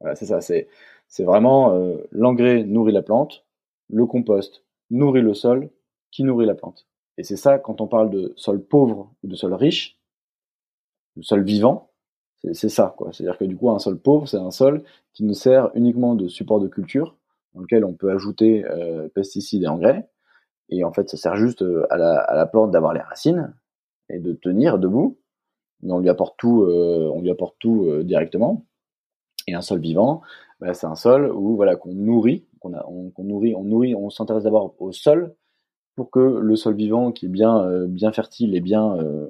Voilà, c'est ça. C'est, c'est vraiment euh, l'engrais nourrit la plante, le compost nourrit le sol, qui nourrit la plante. Et c'est ça, quand on parle de sol pauvre ou de sol riche, de sol vivant, c'est ça. C'est-à-dire que du coup, un sol pauvre, c'est un sol qui nous sert uniquement de support de culture, dans lequel on peut ajouter euh, pesticides et engrais. Et en fait, ça sert juste euh, à la, plante d'avoir les racines et de tenir debout. Mais on lui apporte tout, euh, on lui apporte tout directement. Et un sol vivant, bah, c'est un sol où voilà qu'on nourrit, qu'on on, nourrit, on nourrit, on s'intéresse d'abord au sol pour que le sol vivant, qui est bien, euh, bien fertile et bien, euh,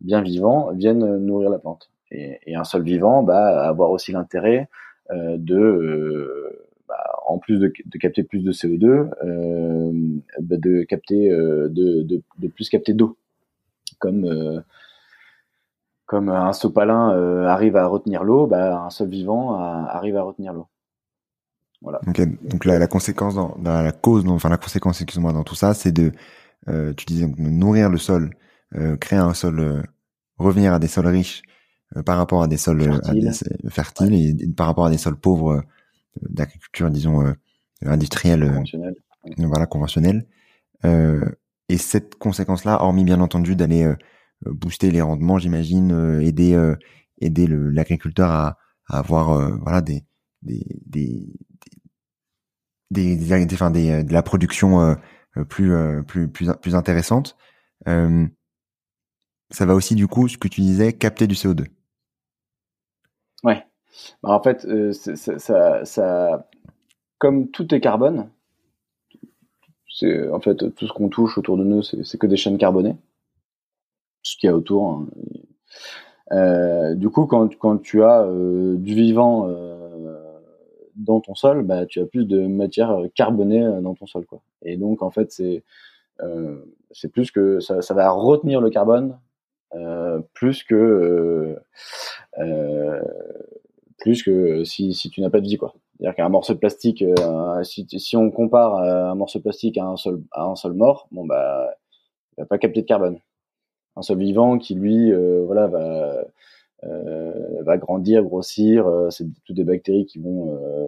bien vivant, vienne nourrir la plante. Et, un sol vivant, bah, avoir aussi l'intérêt euh, de, bah, en plus de, capter plus de CO2, bah, de capter, de, de, plus capter d'eau, comme comme un sopalin arrive à retenir l'eau, bah, un sol vivant arrive à retenir l'eau. Voilà. donc la, la conséquence dans, dans, la cause, enfin la conséquence, excuse-moi, dans tout ça, c'est de, euh, tu disais, nourrir le sol, euh, créer un sol, euh, revenir à des sols riches euh, par rapport à des sols fertiles, et, par rapport à des sols pauvres d'agriculture, disons industrielle, conventionnelle. voilà conventionnelle. et cette conséquence-là, hormis bien entendu d'aller booster les rendements, j'imagine, aider aider l'agriculteur à, à avoir voilà des des, des, des, des, euh, de la production euh, euh, plus, plus, plus, plus intéressante. ça va aussi, du coup, ce que tu disais, capter du CO2. Ouais. Bah, en fait, ça, ça, comme tout est carbone, c'est en fait tout ce qu'on touche autour de nous, c'est que des chaînes carbonées, ce qu'il y a autour. Hein. du coup, quand, quand tu as du vivant dans ton sol, bah, tu as plus de matière euh, carbonée euh, dans ton sol. Quoi. Et donc, en fait, c'est euh, plus que ça, ça, va retenir le carbone euh, plus que euh, plus que si, si tu n'as pas de vie quoi. C'est-à-dire qu'un morceau de plastique, si, si on compare un morceau de plastique à un sol à un sol mort, bon bah il va pas capter de carbone. Un sol vivant qui lui voilà va euh, va grandir, grossir. Euh, c'est toutes des bactéries qui vont euh,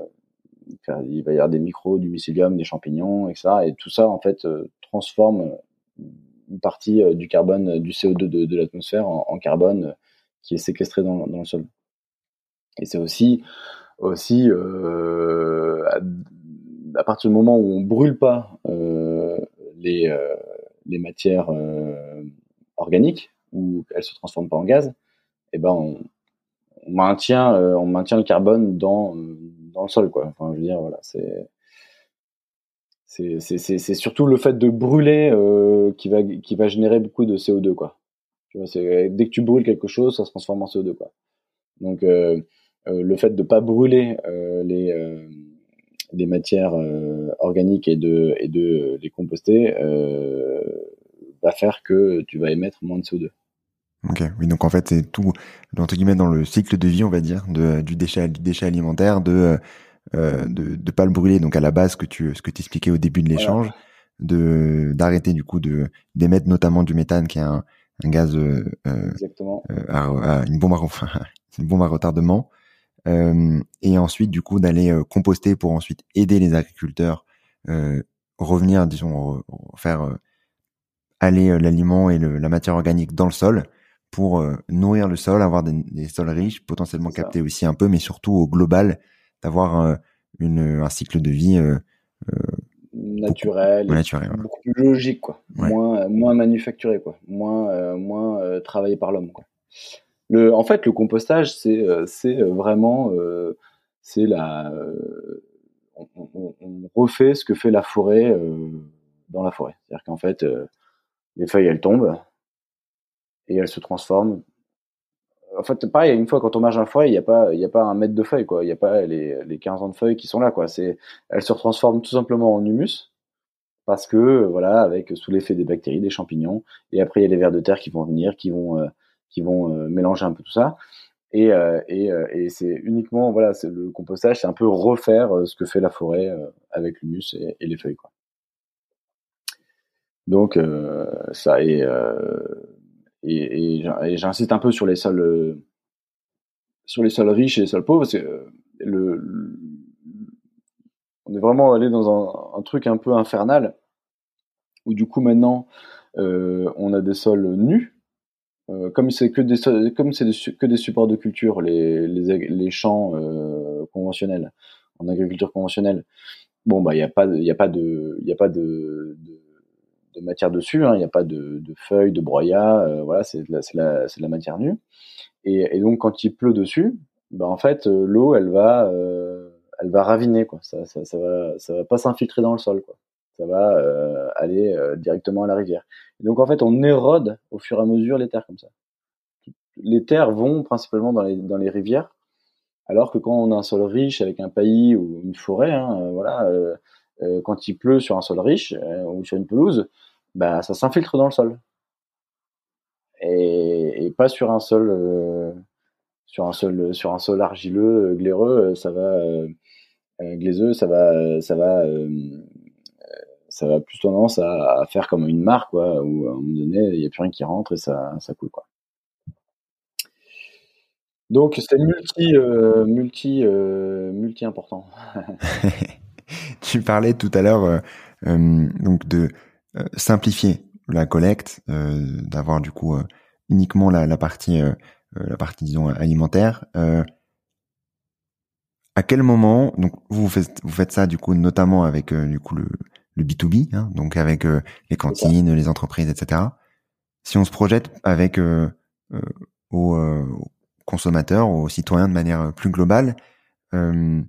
faire, il va y avoir des micros, du mycélium, des champignons, etc. Et tout ça, en fait, transforme une partie du carbone, du CO2 de, l'atmosphère en, carbone qui est séquestré dans, le sol. Et c'est aussi, aussi euh, à, partir du moment où on brûle pas euh, les, les matières organiques, ou elles se transforment pas en gaz, eh ben on, maintient euh, on maintient le carbone dans dans le sol quoi. Enfin, je veux dire voilà, c'est c'est surtout le fait de brûler euh, qui va qui va générer beaucoup de CO2 quoi. Tu vois, dès que tu brûles quelque chose, ça se transforme en CO2 quoi. Donc euh, le fait de pas brûler les les matières organiques et de et de les composter va faire que tu vas émettre moins de CO2. Ok, oui, donc en fait, c'est tout, entre guillemets, dans le cycle de vie, on va dire, de, du déchet, du déchet alimentaire, de, euh, de, de pas le brûler, donc à la base, ce que tu, ce que tu expliquais au début de l'échange, de, d'arrêter, du coup, de, d'émettre notamment du méthane, qui est un, un gaz, euh, euh, euh à, une bombe à, une bombe à retardement, euh, et ensuite, du coup, d'aller euh, composter pour ensuite aider les agriculteurs, revenir, disons, faire, aller l'aliment et le, la matière organique dans le sol, pour euh, nourrir le sol, avoir des, sols riches, potentiellement capter aussi un peu, mais surtout au global, d'avoir euh, une, un cycle de vie euh, naturel, beaucoup, naturel beaucoup plus logique, quoi. Moins, moins manufacturé, quoi. Moins, moins travaillé par l'homme, quoi. Le, en fait, le compostage, c'est c'est vraiment c'est la on, on, on, refait ce que fait la forêt dans la forêt. C'est-à-dire qu'en fait, les feuilles elles tombent et elles se transforment en fait, pareil, une fois quand on dans la forêt, il n'y a pas, un mètre de feuilles, quoi. Il n'y a pas les, les 15 ans de feuilles qui sont là, quoi. Elles se transforment tout simplement en humus parce que, voilà, avec sous l'effet des bactéries, des champignons, et après il y a les vers de terre qui vont venir, qui vont, euh, euh, mélanger un peu tout ça. Et, euh, et, c'est uniquement, voilà, c'est le compostage, c'est un peu refaire ce que fait la forêt avec l'humus et, et, les feuilles, quoi. Donc ça est et, et j'insiste un peu sur les sols euh, sur les sols riches et les sols pauvres parce que euh, le, on est vraiment allé dans un, truc un peu infernal où du coup maintenant euh, on a des sols nus euh, comme c'est que des comme c'est que des supports de culture les les, les champs euh, conventionnels en agriculture conventionnelle. Bon bah il y a pas il a pas de il a pas de, de matière dessus, hein. il n'y a pas de, feuilles, de broyat, euh, voilà, c'est de, la, matière nue. Et, donc quand il pleut dessus, bah en fait euh, l'eau elle va euh, elle va raviner quoi, ça, ça, va ça va pas s'infiltrer dans le sol quoi, ça va aller directement à la rivière. Donc en fait on érode au fur et à mesure les terres comme ça. Les terres vont principalement dans les rivières, alors que quand on a un sol riche avec un pays ou une forêt, hein, voilà quand il pleut sur un sol riche ou sur une pelouse, bah, ça s'infiltre dans le sol. Et, pas sur un sol euh, sur un sol sur un sol argileux glaireux ça va euh, glaiseux ça va ça ça va plus tendance à, faire comme une marque quoi où à un moment donné il n'y a plus rien qui rentre et ça ça coule quoi donc c'est multi multi multi important tu parlais tout à l'heure euh, euh, donc de euh, simplifier la collecte, d'avoir du coup uniquement la, la partie la partie disons alimentaire. à quel moment donc vous faites vous faites ça du coup notamment avec du coup le le B2B, hein, donc avec les cantines, les entreprises, etc. Si on se projette avec aux, consommateurs, aux citoyens de manière plus globale, euh,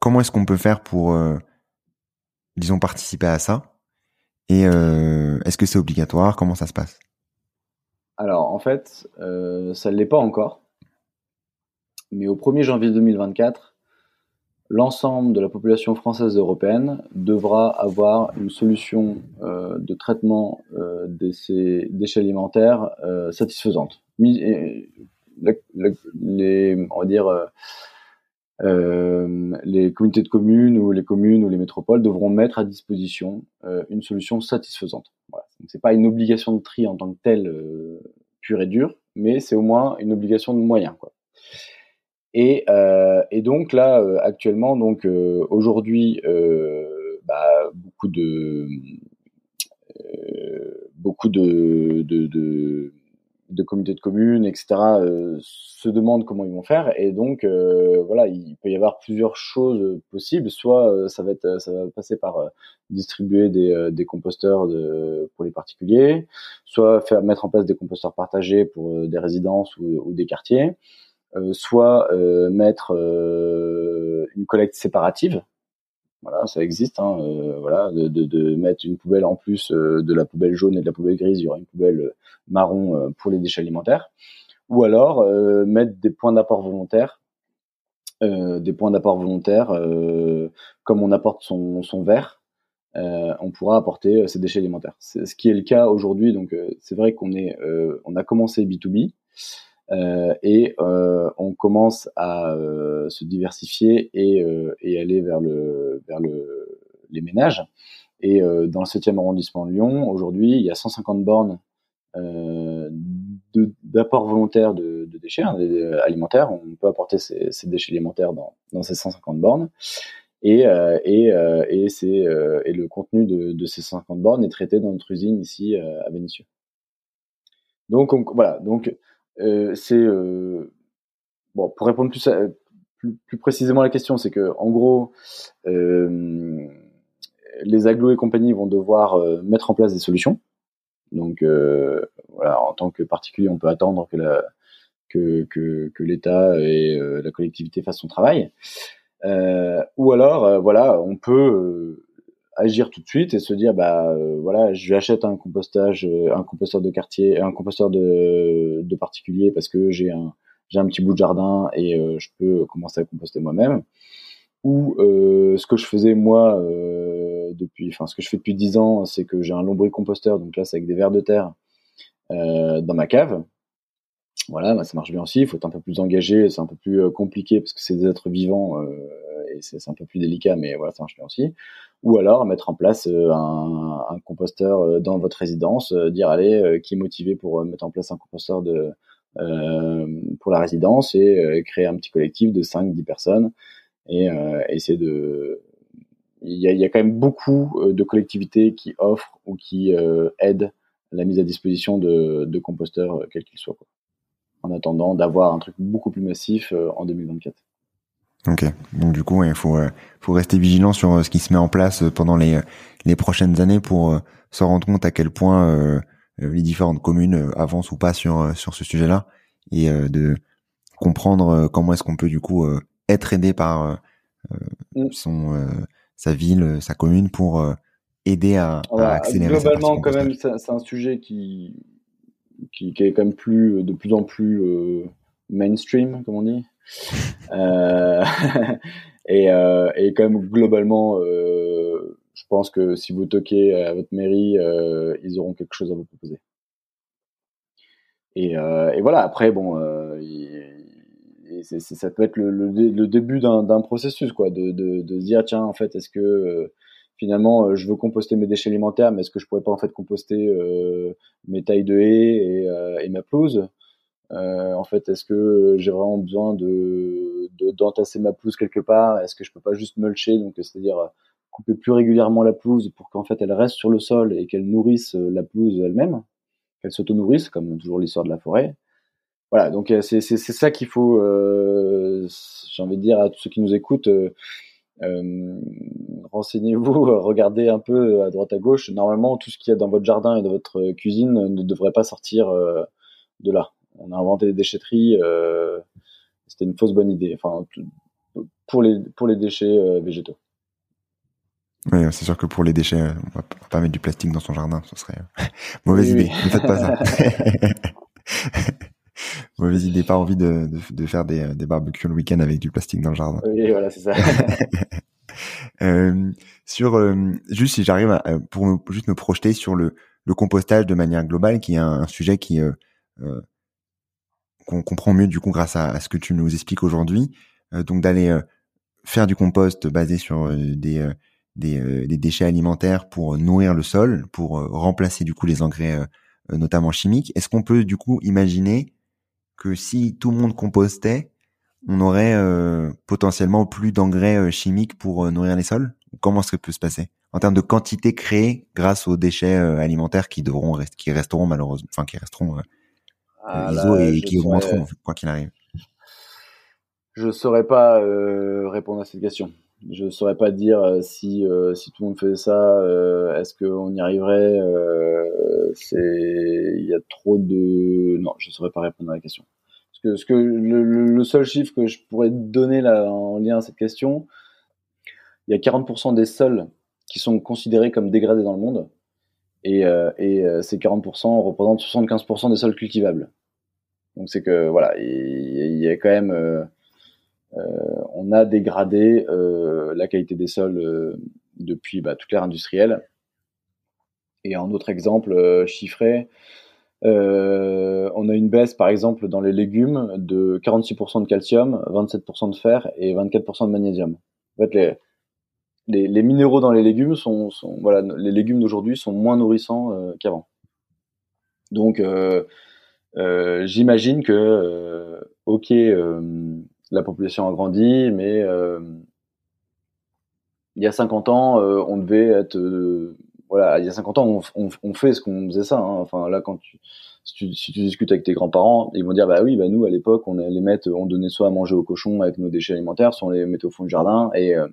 comment est-ce qu'on peut faire pour, euh, disons, participer à ça? Et euh, est-ce que c'est obligatoire? Comment ça se passe? Alors, en fait, euh, ça ne l'est pas encore. Mais au 1er janvier 2024, l'ensemble de la population française et européenne devra avoir une solution de traitement de ces déchets alimentaires satisfaisante. Les, on va dire euh, les communautés de communes ou les communes ou les métropoles devront mettre à disposition euh, une solution satisfaisante. Voilà. Donc c'est pas une obligation de tri en tant que telle euh, pure et dure, mais c'est au moins une obligation de moyens. Quoi. Et, euh, et donc là euh, actuellement, donc aujourd'hui, bah, beaucoup de beaucoup de, de, de de comités de communes, etc., euh, se demandent comment ils vont faire. Et donc, euh, voilà, il peut y avoir plusieurs choses possibles. Soit euh, ça va être, ça va passer par distribuer des, des composteurs de, pour les particuliers, soit faire mettre en place des composteurs partagés pour des résidences ou, ou des quartiers, soit mettre une collecte séparative voilà, ça existe. Hein, euh, voilà, de, de, de, mettre une poubelle en plus euh, de la poubelle jaune et de la poubelle grise, il y aura une poubelle euh, marron pour les déchets alimentaires. Ou alors mettre des points d'apport volontaires, des points d'apport volontaires, comme on apporte son, son verre, on pourra apporter ces déchets alimentaires. C'est ce qui est le cas aujourd'hui. Donc c'est vrai qu'on est, on a commencé B2B. Euh, et euh, on commence à euh, se diversifier et, et, aller vers le vers le les ménages. Et dans le 7e arrondissement de Lyon, aujourd'hui, il y a 150 bornes d'apport volontaire de, de déchets hein, alimentaires. On peut apporter ces, déchets alimentaires dans, dans, ces 150 bornes. Et, euh, et, euh, et, euh, et le contenu de, de, ces 150 bornes est traité dans notre usine ici à Vénissieux. Donc on, voilà, donc euh, c'est euh, bon pour répondre plus, plus, plus, précisément à la question, c'est que en gros euh, les agglos et compagnie vont devoir mettre en place des solutions. Donc voilà, en tant que particulier, on peut attendre que la que, que, que l'État et la collectivité fassent son travail. ou alors, voilà, on peut agir tout de suite et se dire bah voilà je achète un compostage un composteur de quartier un composteur de, de particulier parce que j'ai un j'ai un petit bout de jardin et je peux commencer à composter moi-même ou euh, ce que je faisais moi euh, depuis, enfin ce que je fais depuis 10 ans, c'est que j'ai un lombricomposteur, donc là c'est avec des vers de terre euh, dans ma cave. Voilà, bah, ça marche bien aussi. Il faut être un peu plus engagé, c'est un peu plus euh, compliqué parce que c'est des êtres vivants euh, et c'est un peu plus délicat, mais voilà, ça marche bien aussi. Ou alors mettre en place euh, un, composteur dans votre résidence, dire allez, qui est motivé pour mettre en place un composteur de pour la résidence et créer un petit collectif de 5-10 personnes et essayer de il y, a, quand même beaucoup de collectivités qui offrent ou qui aident la mise à disposition de, composteurs, quels qu'ils soient. En attendant d'avoir un truc beaucoup plus massif en 2024. Ok, donc du coup, il faut, faut rester vigilant sur ce qui se met en place pendant les, les prochaines années pour se rendre compte à quel point les différentes communes avancent ou pas sur, sur ce sujet-là et de comprendre comment est-ce qu'on peut du coup être aidé par euh, euh, mm. son euh, sa ville, sa commune pour aider à, accélérer. Globalement, quand même, c'est un sujet qui, qui, est quand même plus de plus en plus mainstream, comme on dit. et, et quand même globalement, je pense que si vous toquez à votre mairie, ils auront quelque chose à vous proposer. Et, et voilà. Après, bon, ça peut être le, début d'un processus, quoi, de, de, se dire tiens, en fait, est-ce que euh, finalement euh, je veux composter mes déchets alimentaires, mais est-ce que je pourrais pas en fait composter euh, mes tailles de haies et, ma pelouse? En fait, est-ce que j'ai vraiment besoin de d'entasser ma pelouse quelque part? Est-ce que je peux pas juste mulcher, donc c'est-à-dire couper plus régulièrement la pelouse pour qu'en fait elle reste sur le sol et qu'elle nourrisse la pelouse elle-même, qu'elle s'auto-nourrisse, comme toujours l'histoire de la forêt? Voilà, donc euh, c'est ça qu'il faut, euh, j'ai envie de dire à tous ceux qui nous écoutent, euh, euh renseignez-vous, regardez un peu à droite à gauche. Normalement, tout ce qu'il y a dans votre jardin et dans votre cuisine ne devrait pas sortir de là. On a inventé des déchetteries, c'était une fausse bonne idée. Enfin, pour les pour les déchets végétaux. Oui, c'est sûr que pour les déchets, on va pas mettre du plastique dans son jardin, ce serait mauvaise idée. Ne faites pas ça. Mauvaise idée, pas envie de, de, faire des, des barbecues le week-end avec du plastique dans le jardin. Oui, voilà, c'est ça. euh, sur euh, juste si j'arrive à, pour me, juste me projeter sur le, le compostage de manière globale, qui est un, sujet qui euh, euh, qu'on comprend mieux du coup grâce à, ce que tu nous expliques aujourd'hui. donc d'aller faire du compost basé sur des des, des, déchets alimentaires pour nourrir le sol, pour remplacer du coup les engrais notamment chimiques. Est-ce qu'on peut du coup imaginer que si tout le monde compostait, on aurait euh, potentiellement plus d'engrais euh, chimiques pour euh, nourrir les sols? Comment ça peut se passer? En termes de quantité créée grâce aux déchets alimentaires qui devront qui resteront malheureusement, enfin qui resteront ah, et qui augmenteront quoi qu'il arrive. Je saurais pas répondre à cette question. Je saurais pas dire si si tout le monde faisait ça, est-ce qu'on y arriverait C'est il y a trop de non, je saurais pas répondre à la question que, ce que le, seul chiffre que je pourrais donner là en lien à cette question, il y a 40% des sols qui sont considérés comme dégradés dans le monde, et, euh, et euh, ces 40% représentent 75% des sols cultivables. Donc c'est que voilà, il, y a quand même, euh, on a dégradé la qualité des sols depuis bah, toute l'ère industrielle. Et en autre exemple chiffré, euh, on a une baisse, par exemple, dans les légumes de 46% de calcium, 27% de fer et 24% de magnésium. En fait, les, minéraux dans les légumes sont, voilà, les légumes d'aujourd'hui sont moins nourrissants euh, qu'avant. Donc, euh, euh j'imagine que, euh, ok, la population a grandi, mais il y a 50 ans, on devait être voilà, il y a 50 ans, on, fait ce qu'on faisait ça. Hein. Enfin, là, quand tu si, tu, discutes avec tes grands-parents, ils vont dire, bah oui, bah nous, à l'époque, on les mettre, on donnait soit à manger aux cochons avec nos déchets alimentaires, soit on les mettait au fond du jardin, et euh,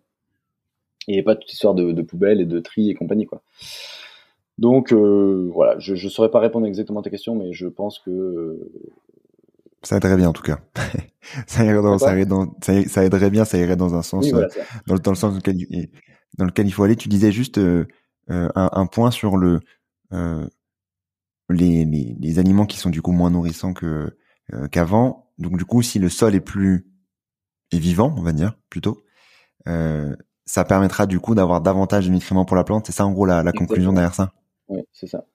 a pas toute histoire de, de poubelles et de tri et compagnie, quoi. Donc, euh, voilà, je ne saurais pas répondre exactement à ta question, mais je pense que Ça aiderait bien en tout cas. ça, irait dans, ça, irait dans, ça, aiderait bien, ça irait dans un sens, euh, dans, dans, le sens dans lequel, dans lequel il faut aller. Tu disais juste euh, euh, un, un, point sur le les, les, les, aliments qui sont du coup moins nourrissants que qu'avant. Donc du coup, si le sol est plus est vivant, on va dire plutôt, ça permettra du coup d'avoir davantage de nutriments pour la plante. C'est ça en gros la, la conclusion derrière ça? Oui, c'est ça.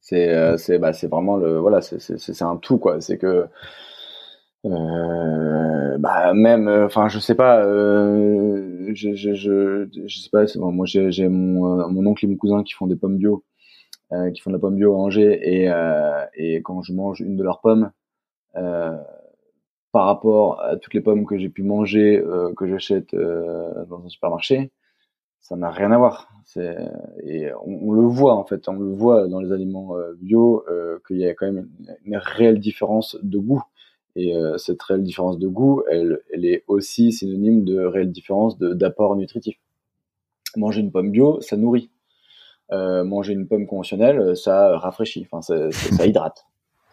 C'est c'est bah, c'est vraiment le voilà c'est un tout quoi. C'est que euh, bah même euh, enfin je sais pas euh, je, je, je, je sais pas moi j'ai mon, mon oncle et mon cousin qui font des pommes bio euh, qui font de la pomme bio à Angers et euh, et quand je mange une de leurs pommes par rapport à toutes les pommes que j'ai pu manger que j'achète dans un supermarché ça n'a rien à voir. C'est et on, le voit en fait on le voit dans les aliments bio qu'il y a quand même une réelle différence de goût et euh, cette réelle différence de goût, elle, elle est aussi synonyme de réelle différence d'apport nutritif. Manger une pomme bio, ça nourrit. Euh, manger une pomme conventionnelle, ça rafraîchit. Enfin, ça, ça hydrate.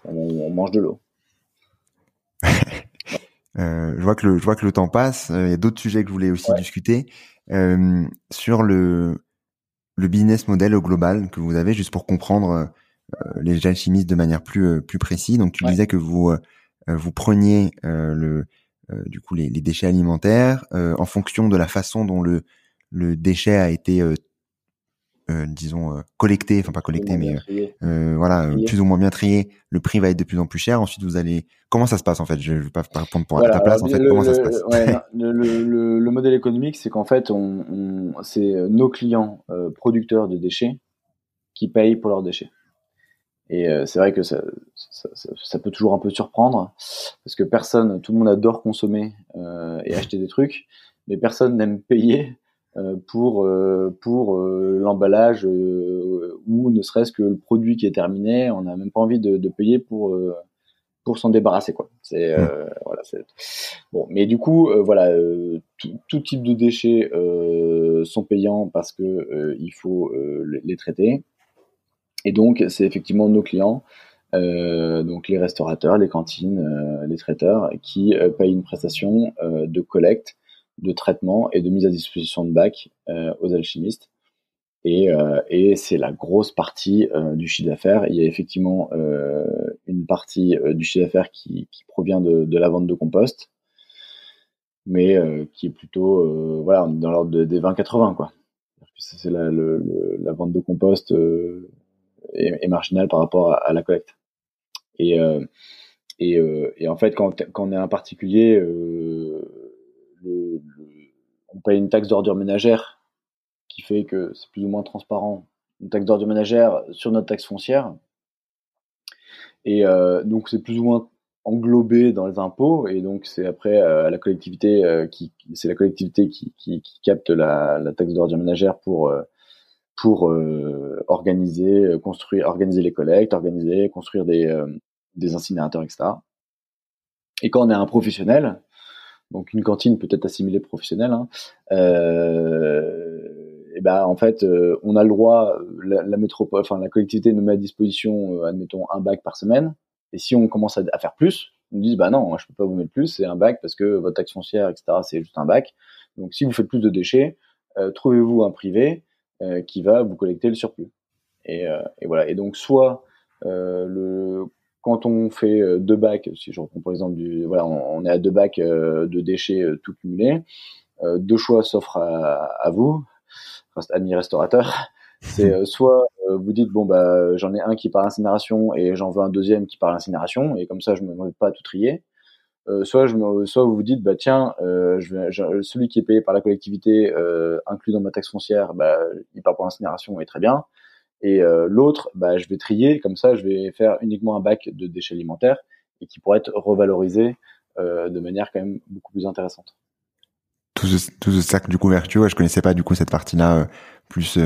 On, mange de l'eau. euh, je vois que le, je vois que le temps passe. Il y a d'autres sujets que je voulais aussi discuter sur le le business model au global que vous avez, juste pour comprendre les alchimistes de manière plus plus précise. Donc, tu disais que vous vous preniez euh, le euh, du coup les, les, déchets alimentaires en fonction de la façon dont le le déchet a été euh, disons collecté, enfin pas collecté, mais euh, voilà, plus ou moins bien trié, le prix va être de plus en plus cher. Ensuite, vous allez, comment ça se passe en fait? Je ne vais pas répondre pour ta place. En fait, comment ça se passe? ouais, le, le, le, modèle économique, c'est qu'en fait, on, on c'est nos clients producteurs de déchets qui payent pour leurs déchets. Et euh, c'est vrai que ça, ça, ça, ça, peut toujours un peu surprendre parce que personne, tout le monde adore consommer euh, et acheter des trucs, mais personne n'aime payer euh, pour euh, pour euh, l'emballage ou ne serait-ce que le produit qui est terminé. On n'a même pas envie de, de payer pour pour s'en débarrasser quoi. C'est mmh. voilà. Bon, mais du coup voilà, tout, tout, type de déchets sont payants parce que il faut les traiter et donc, c'est effectivement nos clients, euh, donc les restaurateurs, les cantines, euh, les traiteurs, qui euh, payent une prestation de collecte, de traitement et de mise à disposition de bacs aux alchimistes. Et, c'est la grosse partie du chiffre d'affaires. Il y a effectivement une partie du chiffre d'affaires qui, provient de, la vente de compost, mais qui est plutôt voilà dans l'ordre des 20-80 quoi. C'est la, vente de compost est, marginal par rapport à, la collecte. Et, euh, euh, et, en fait, quand, quand on est un particulier, euh, on paye une taxe d'ordure ménagère qui fait que c'est plus ou moins transparent. Une taxe d'ordure ménagère sur notre taxe foncière. Et donc c'est plus ou moins englobé dans les impôts et donc c'est après euh, la collectivité qui c'est la collectivité qui, qui, capte la taxe d'ordure ménagère pour pour euh, organiser, euh, construire, organiser les collectes, organiser, construire des, euh, des incinérateurs, etc. Et quand on est un professionnel, donc une cantine peut être assimilée professionnelle, hein, et ben en fait, on a le droit, la, la, métropole, enfin la collectivité nous met à disposition, admettons un bac par semaine. Et si on commence à, faire plus, on nous dit bah non, je peux pas vous mettre plus, c'est un bac parce que votre taxe foncière, etc. C'est juste un bac. Donc si vous faites plus de déchets, trouvez-vous un privé euh, qui va vous collecter le surplus. Et, euh, et voilà. Et donc soit euh, le quand on fait deux bacs, si je reprends par exemple du, voilà, on, est à deux bacs de déchets tout cumulés, deux choix s'offrent à, à, vous, amis restaurateurs. C'est soit vous dites bon bah j'en ai un qui part incinération et j'en veux un deuxième qui part incinération et comme ça je me mets pas à tout trier. Euh, soit, je me, soit vous vous dites, bah tiens, euh, je je, celui qui est payé par la collectivité, euh, inclus dans ma taxe foncière, bah, il part pour l'incinération et très bien. Et euh, l'autre, bah, je vais trier, comme ça, je vais faire uniquement un bac de déchets alimentaires et qui pourrait être revalorisé euh, de manière quand même beaucoup plus intéressante. Tout ce, tout ce sac du coup vertueux, je connaissais pas du coup cette partie-là euh, plus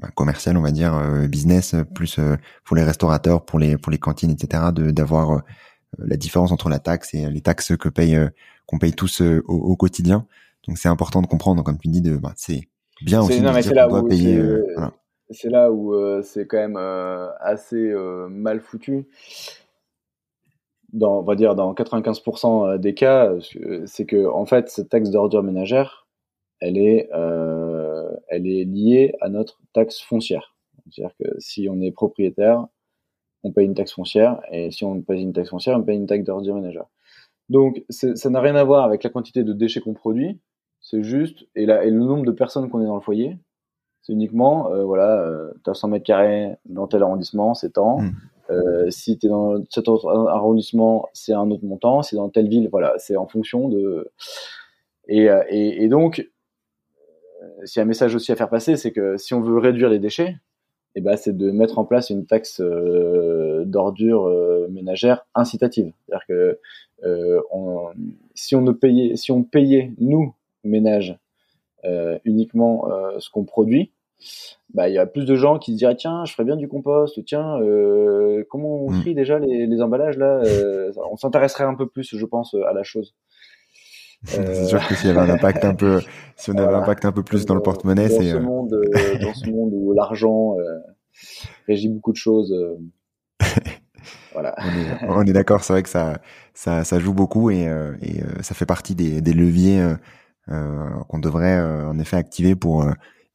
bah, commerciale, on va dire, business, plus pour les restaurateurs, pour les pour les cantines, etc. De d'avoir la différence entre la taxe et les taxes que paye euh, qu'on paye tous euh, au, quotidien. Donc c'est important de comprendre, comme tu dis, de bah, c'est bien aussi de dire qu'on doit payer. C'est là où c'est quand même assez mal foutu. dans, on va dire dans 95% des cas, c'est que en fait cette taxe d'ordure ménagère, elle est, euh, elle est liée à notre taxe foncière. C'est-à-dire que si on est propriétaire, on paye une taxe foncière, et si on paye une taxe foncière, on paye une taxe d'ordure ménagère. Donc ça n'a rien à voir avec la quantité de déchets qu'on produit, c'est juste, et, et le nombre de personnes qu'on est dans le foyer, c'est uniquement, euh, voilà, euh, tu as 100 mètres carrés dans tel arrondissement, c'est tant. Hmm. Euh, si tu es dans cet autre arrondissement, c'est un autre montant. Si dans telle ville, voilà, c'est en fonction de. Et, euh, et, et donc, s'il y a un message aussi à faire passer, c'est que si on veut réduire les déchets, eh ben, c'est de mettre en place une taxe euh, d'ordure euh, ménagère incitative. C'est-à-dire que on, si on ne payait, si on payait nous ménages uniquement ce qu'on produit, bah il y a plus de gens qui se diraient tiens je ferais bien du compost tiens comment on mm. trie déjà les, les emballages là on s'intéresserait un peu plus je pense à la chose c'est sûr que s'il y avait un impact un peu, si on avait un impact un peu plus dans le porte-monnaie, c'est. Ce euh, monde, euh, dans ce monde où l'argent euh, régit beaucoup de choses. voilà. On est, d'accord, c'est vrai que ça, ça, ça joue beaucoup et, et ça fait partie des, des leviers qu'on devrait en effet activer pour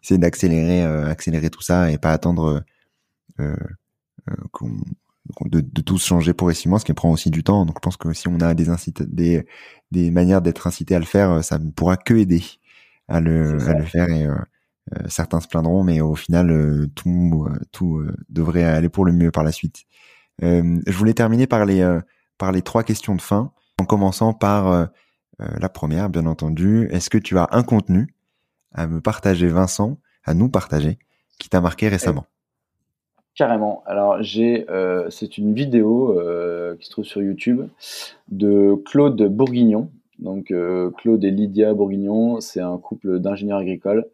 essayer d'accélérer, accélérer tout ça et pas attendre qu'on de, de tous changer progressivement, ce qui prend aussi du temps. Donc je pense que si on a des des, des manières d'être incité à le faire, ça ne pourra que aider à le, à le faire. Et euh, euh, certains se plaindront, mais au final, euh, tout, tout devrait aller pour le mieux par la suite. je voulais terminer par les, par les trois questions de fin, en commençant par la première, bien entendu. Est-ce que tu as un contenu à me partager, Vincent, à nous partager, qui t'a marqué récemment? Carrément. Alors j'ai, euh, c'est une vidéo euh, qui se trouve sur YouTube de Claude Bourguignon. Donc euh, Claude et Lydia Bourguignon, c'est un couple d'ingénieurs agricoles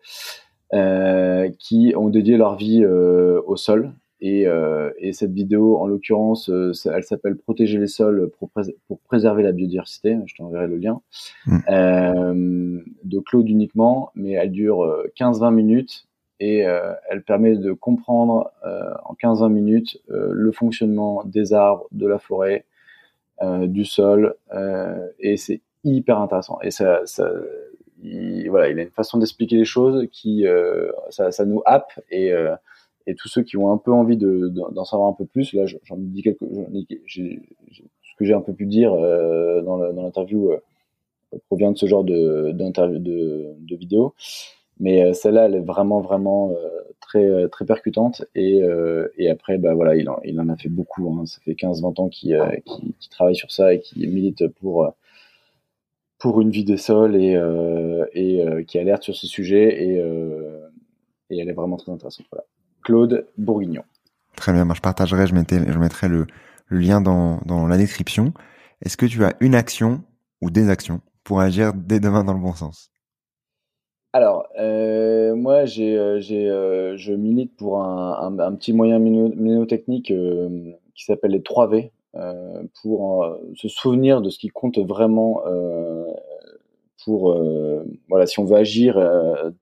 qui ont dédié leur vie au sol. Et, et, cette vidéo, en l'occurrence, elle s'appelle Protéger les sols pour, pour, préserver la biodiversité. Je t'enverrai le lien. Mmh. de Claude uniquement, mais elle dure 15-20 minutes et euh, elle permet de comprendre euh, en 15-20 minutes euh, le fonctionnement des arbres, de la forêt, du sol, et c'est hyper intéressant. Et ça, ça il, voilà, il a une façon d'expliquer les choses qui, ça, ça, nous happe et et tous ceux qui ont un peu envie de, d'en savoir un peu plus, là j'en dis quelque, j'ai, ce que j'ai un peu pu dire dans, l'interview provient de ce genre de, d'interview de, de vidéo. Mais euh, celle-là, elle est vraiment, vraiment euh, très, euh, très percutante. Et, et après, bah, voilà, il en, il en a fait beaucoup. Hein. Ça fait 15-20 ans qu'il qui travaille sur ça et qui milite pour, pour une vie des sols et, et qui alerte sur ce sujet. Et, et elle est vraiment très intéressante. Voilà. Claude Bourguignon. Très bien, moi je partagerai, je, mettrai, je mettrai le, le lien dans, dans la description. Est-ce que tu as une action ou des actions pour agir dès demain dans le bon sens? Alors, euh, moi, j'ai, euh, j'ai, euh, je milite pour un, un, petit moyen mnémotechnique euh, qui s'appelle les 3 V, pour se souvenir de ce qui compte vraiment pour, voilà, si on veut agir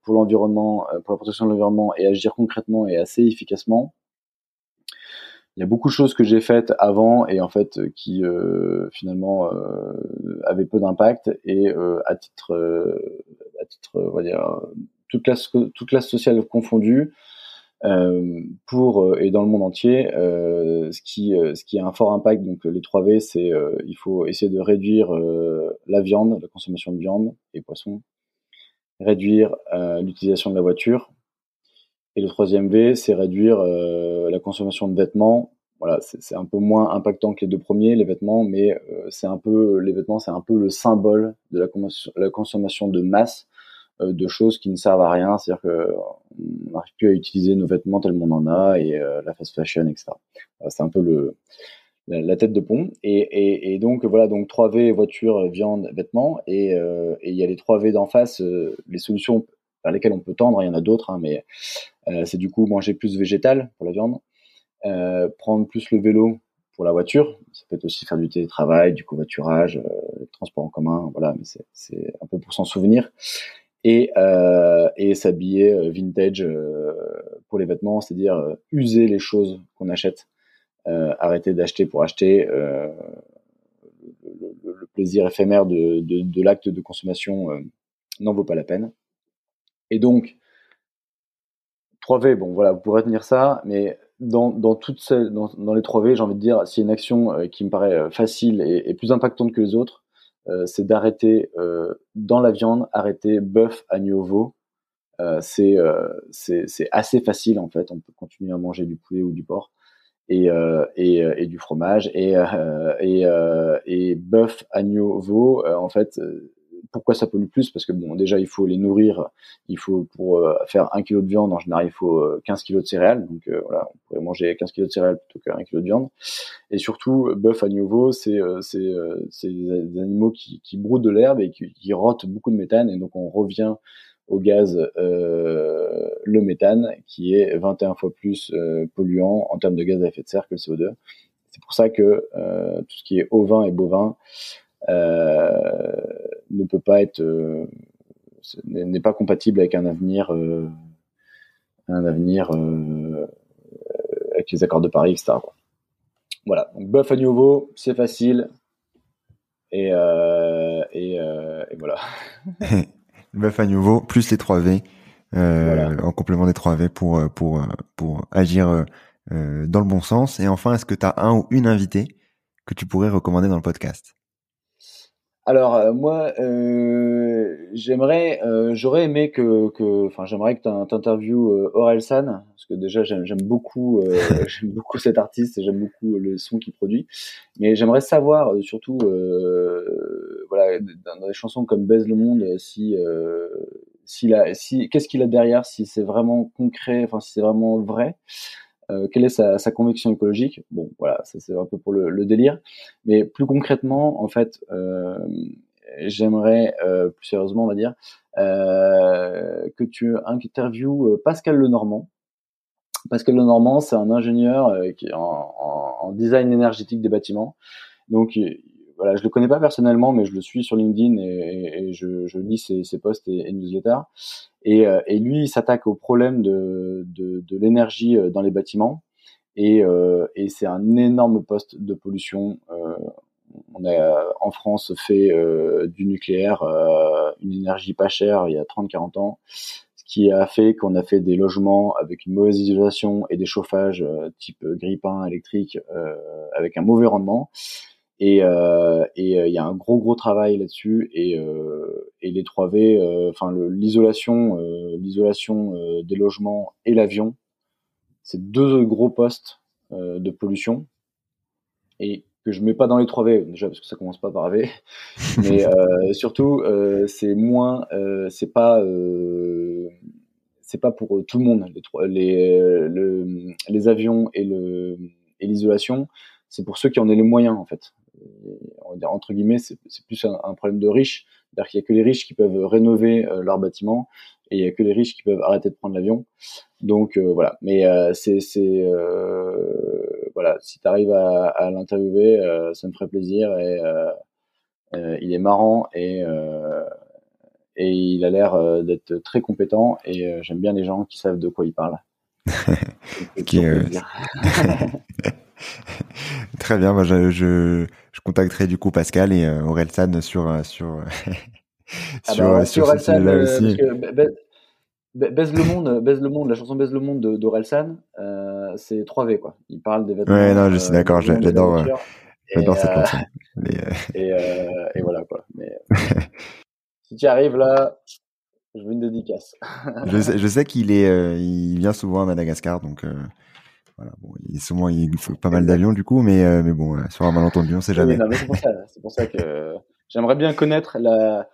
pour l'environnement, pour la protection de l'environnement et agir concrètement et assez efficacement, il y a beaucoup de choses que j'ai faites avant et en fait euh, qui euh, finalement euh, avaient peu d'impact et euh, à titre euh, à titre on va dire toute classe toute classe sociale confondue pour et dans le monde entier ce qui ce qui a un fort impact donc les 3 V c'est il faut essayer de réduire la viande la consommation de viande et poissons réduire l'utilisation de la voiture et le troisième V, c'est réduire euh, la consommation de vêtements. Voilà, c'est un peu moins impactant que les deux premiers, les vêtements, mais euh, c'est un peu les vêtements, c'est un peu le symbole de la, la consommation de masse euh, de choses qui ne servent à rien. C'est-à-dire que on n'arrive plus à utiliser nos vêtements tellement on en a et la fast fashion, etc. c'est un peu le la, tête de pont. Et, et, et, donc voilà, donc 3V voiture, viande, vêtements, et il y a les 3V d'en face, les solutions vers lesquelles on peut tendre. Il y en a d'autres, hein, mais euh, c'est du coup manger plus végétal pour la viande, euh, prendre plus le vélo pour la voiture. Ça peut être aussi faire du télétravail, du covoiturage, euh, transport en commun. Voilà, mais c'est un peu pour s'en souvenir. Et, euh, et s'habiller euh, vintage euh, pour les vêtements, c'est-à-dire user les choses qu'on achète, arrêter d'acheter pour acheter. plaisir éphémère de, de, de l'acte de consommation n'en vaut pas la peine. Et donc, 3V, bon voilà, vous pourrez tenir ça, mais dans, dans toutes celles, dans, dans les 3V, j'ai envie de dire, s'il y a une action euh, qui me paraît euh, facile et, plus impactante que les autres, euh, c'est d'arrêter euh, dans la viande, arrêter bœuf, agneau, veau. Euh, c'est c'est assez facile en fait. On peut continuer à manger du poulet ou du porc et, et, et du fromage et et, et bœuf, agneau, veau. en fait, pourquoi ça pollue plus Parce que bon, déjà il faut les nourrir, il faut pour euh, faire un kilo de viande en général il faut 15 euh, kilos de céréales, donc euh, voilà, on pourrait manger 15 kilos de céréales plutôt qu'un kilo de viande. Et surtout, bœuf, agneau, veau, c'est c'est c'est des animaux qui, qui broutent de l'herbe et qui, qui rotent beaucoup de méthane, et donc on revient au gaz euh, le méthane, qui est 21 fois plus polluant en termes de gaz à effet de serre que le CO2. C'est pour ça que euh, tout ce qui est ovin et bovin euh, ne peut pas être euh, n'est pas compatible avec un avenir euh, un avenir avec les accords de Paris, etc. Voilà, donc bœuf à nouveau, c'est facile. Et, et, et, voilà. bœuf à nouveau, plus les 3 V, en complément des 3 V pour, pour, pour agir dans le bon sens. Et enfin, est-ce que tu as un ou une invitée que tu pourrais recommander dans le podcast? Alors euh, moi, euh, j'aimerais, euh, j'aurais aimé que, que, enfin j'aimerais que tu interviewes euh, Aurel San, parce que déjà j'aime, beaucoup, j'aime beaucoup cet artiste et j'aime beaucoup le son qu'il produit. Mais j'aimerais savoir surtout, voilà, dans, des chansons comme Baise le monde, si, s'il a, si, qu'est-ce qu'il a derrière, si c'est vraiment concret, enfin si c'est vraiment vrai. Euh, quelle est sa, conviction écologique? Bon, voilà, ça c'est un peu pour le, délire. Mais plus concrètement, en fait, euh, j'aimerais, euh, plus sérieusement, on va dire, que tu interviewes Pascal Lenormand. Pascal Lenormand, c'est un ingénieur qui en, en, design énergétique des bâtiments. Donc, voilà, je le connais pas personnellement, mais je le suis sur LinkedIn et, je, je, lis ses, ses posts et, et newsletters. Et, euh, lui, il s'attaque au problème de, de, de l'énergie euh, dans les bâtiments. Et, euh, et c'est un énorme poste de pollution. on a en France fait du nucléaire une énergie pas chère il y a 30-40 ans ce qui a fait qu'on a fait des logements avec une mauvaise isolation et des chauffages type grille-pain électrique avec un mauvais rendement. Et euh, et il y a un gros gros travail là-dessus. Et euh, et les 3V, enfin l'isolation l'isolation des logements et l'avion, c'est deux gros postes de pollution. Et que je mets pas dans les 3V déjà parce que ça commence pas par V, mais euh, surtout euh, c'est moins, euh, c'est pas, c'est pas pour tout le monde les, les, le, les avions et le et l'isolation, c'est pour ceux qui en ont les moyens en fait entre guillemets, c'est plus un, problème de riches. C'est-à-dire qu'il n'y a que les riches qui peuvent rénover euh, leur bâtiment et il n'y a que les riches qui peuvent arrêter de prendre l'avion. Donc euh, voilà. Mais euh, c'est voilà, si tu arrives à, à l'interviewer, ça me ferait plaisir et il est marrant et et il a l'air d'être très compétent et j'aime bien les gens qui savent de quoi ils parlent. Très bien, moi je, je, contacterai du coup Pascal et euh, Orelsan sur euh, sur ah sur, bah, sur, ce là euh, aussi. Baise le monde, baise le monde, la chanson Baise le monde d'Orelsan, euh, c'est 3V quoi. Il parle des vêtements. Ouais, non, je suis d'accord, j'adore j'adore cette chanson. et, et, voilà quoi. Mais si tu arrives là, je veux une dédicace. je sais, je sais qu'il est, il vient souvent à Madagascar, donc voilà, bon, il, souvent, il faut pas mal d'avions du coup, mais, euh, mais bon, sur un malentendu, on sait jamais. c'est pour ça, c'est pour ça que j'aimerais bien connaître la,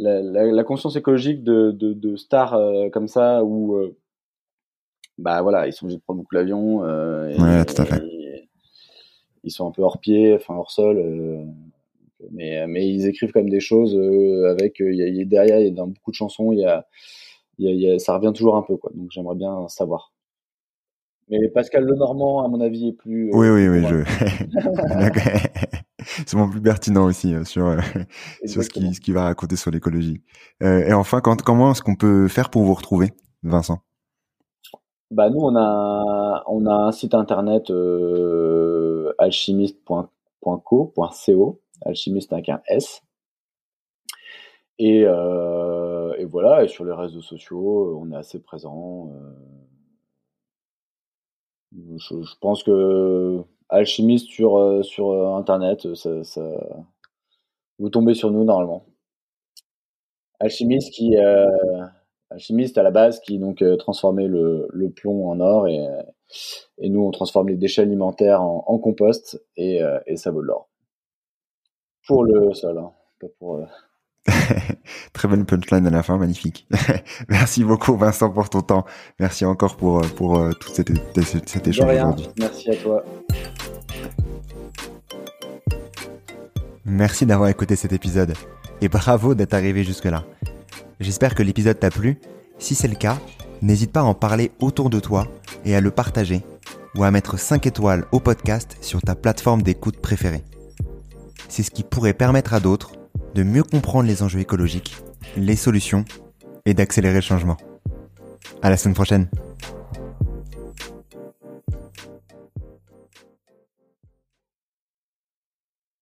la, la, conscience écologique de, de, de stars euh, comme ça où, euh, bah voilà, ils sont obligés de prendre beaucoup l'avion. ouais, tout à fait. ils sont un peu hors pied, enfin hors sol. mais, mais ils écrivent quand même des choses avec, il y a, derrière, il y a dans beaucoup de chansons, il y a, il y a, ça revient toujours un peu, quoi. Donc j'aimerais bien savoir. Mais Pascal Lenormand, à mon avis, est plus. Euh, oui, oui, oui. Je... c'est mon plus pertinent aussi euh, sur, euh, sur ce qu'il ce qui va raconter sur l'écologie. et enfin, quand, comment est-ce qu'on peut faire pour vous retrouver, Vincent? Bah nous on a on a un site internet alchimiste.co alchimiste avec un S. Et, et, voilà, et sur les réseaux sociaux, on est assez présent. Je, pense que alchimiste sur, sur Internet, ça, ça, vous tombez sur nous normalement. Alchimiste qui alchimiste à la base qui donc transformait le, le, plomb en or et, et nous on transforme les déchets alimentaires en, en compost et, et ça vaut de l'or. Pour le sol, hein, pas pour. Très bonne punchline à la fin, magnifique. Merci beaucoup Vincent pour ton temps. Merci encore pour, pour tout cet, cet échange aujourd'hui. Merci à toi. Merci d'avoir écouté cet épisode et bravo d'être arrivé jusque-là. J'espère que l'épisode t'a plu. Si c'est le cas, n'hésite pas à en parler autour de toi et à le partager ou à mettre 5 étoiles au podcast sur ta plateforme d'écoute préférée. C'est ce qui pourrait permettre à d'autres de mieux comprendre les enjeux écologiques, les solutions et d'accélérer le changement. À la semaine prochaine.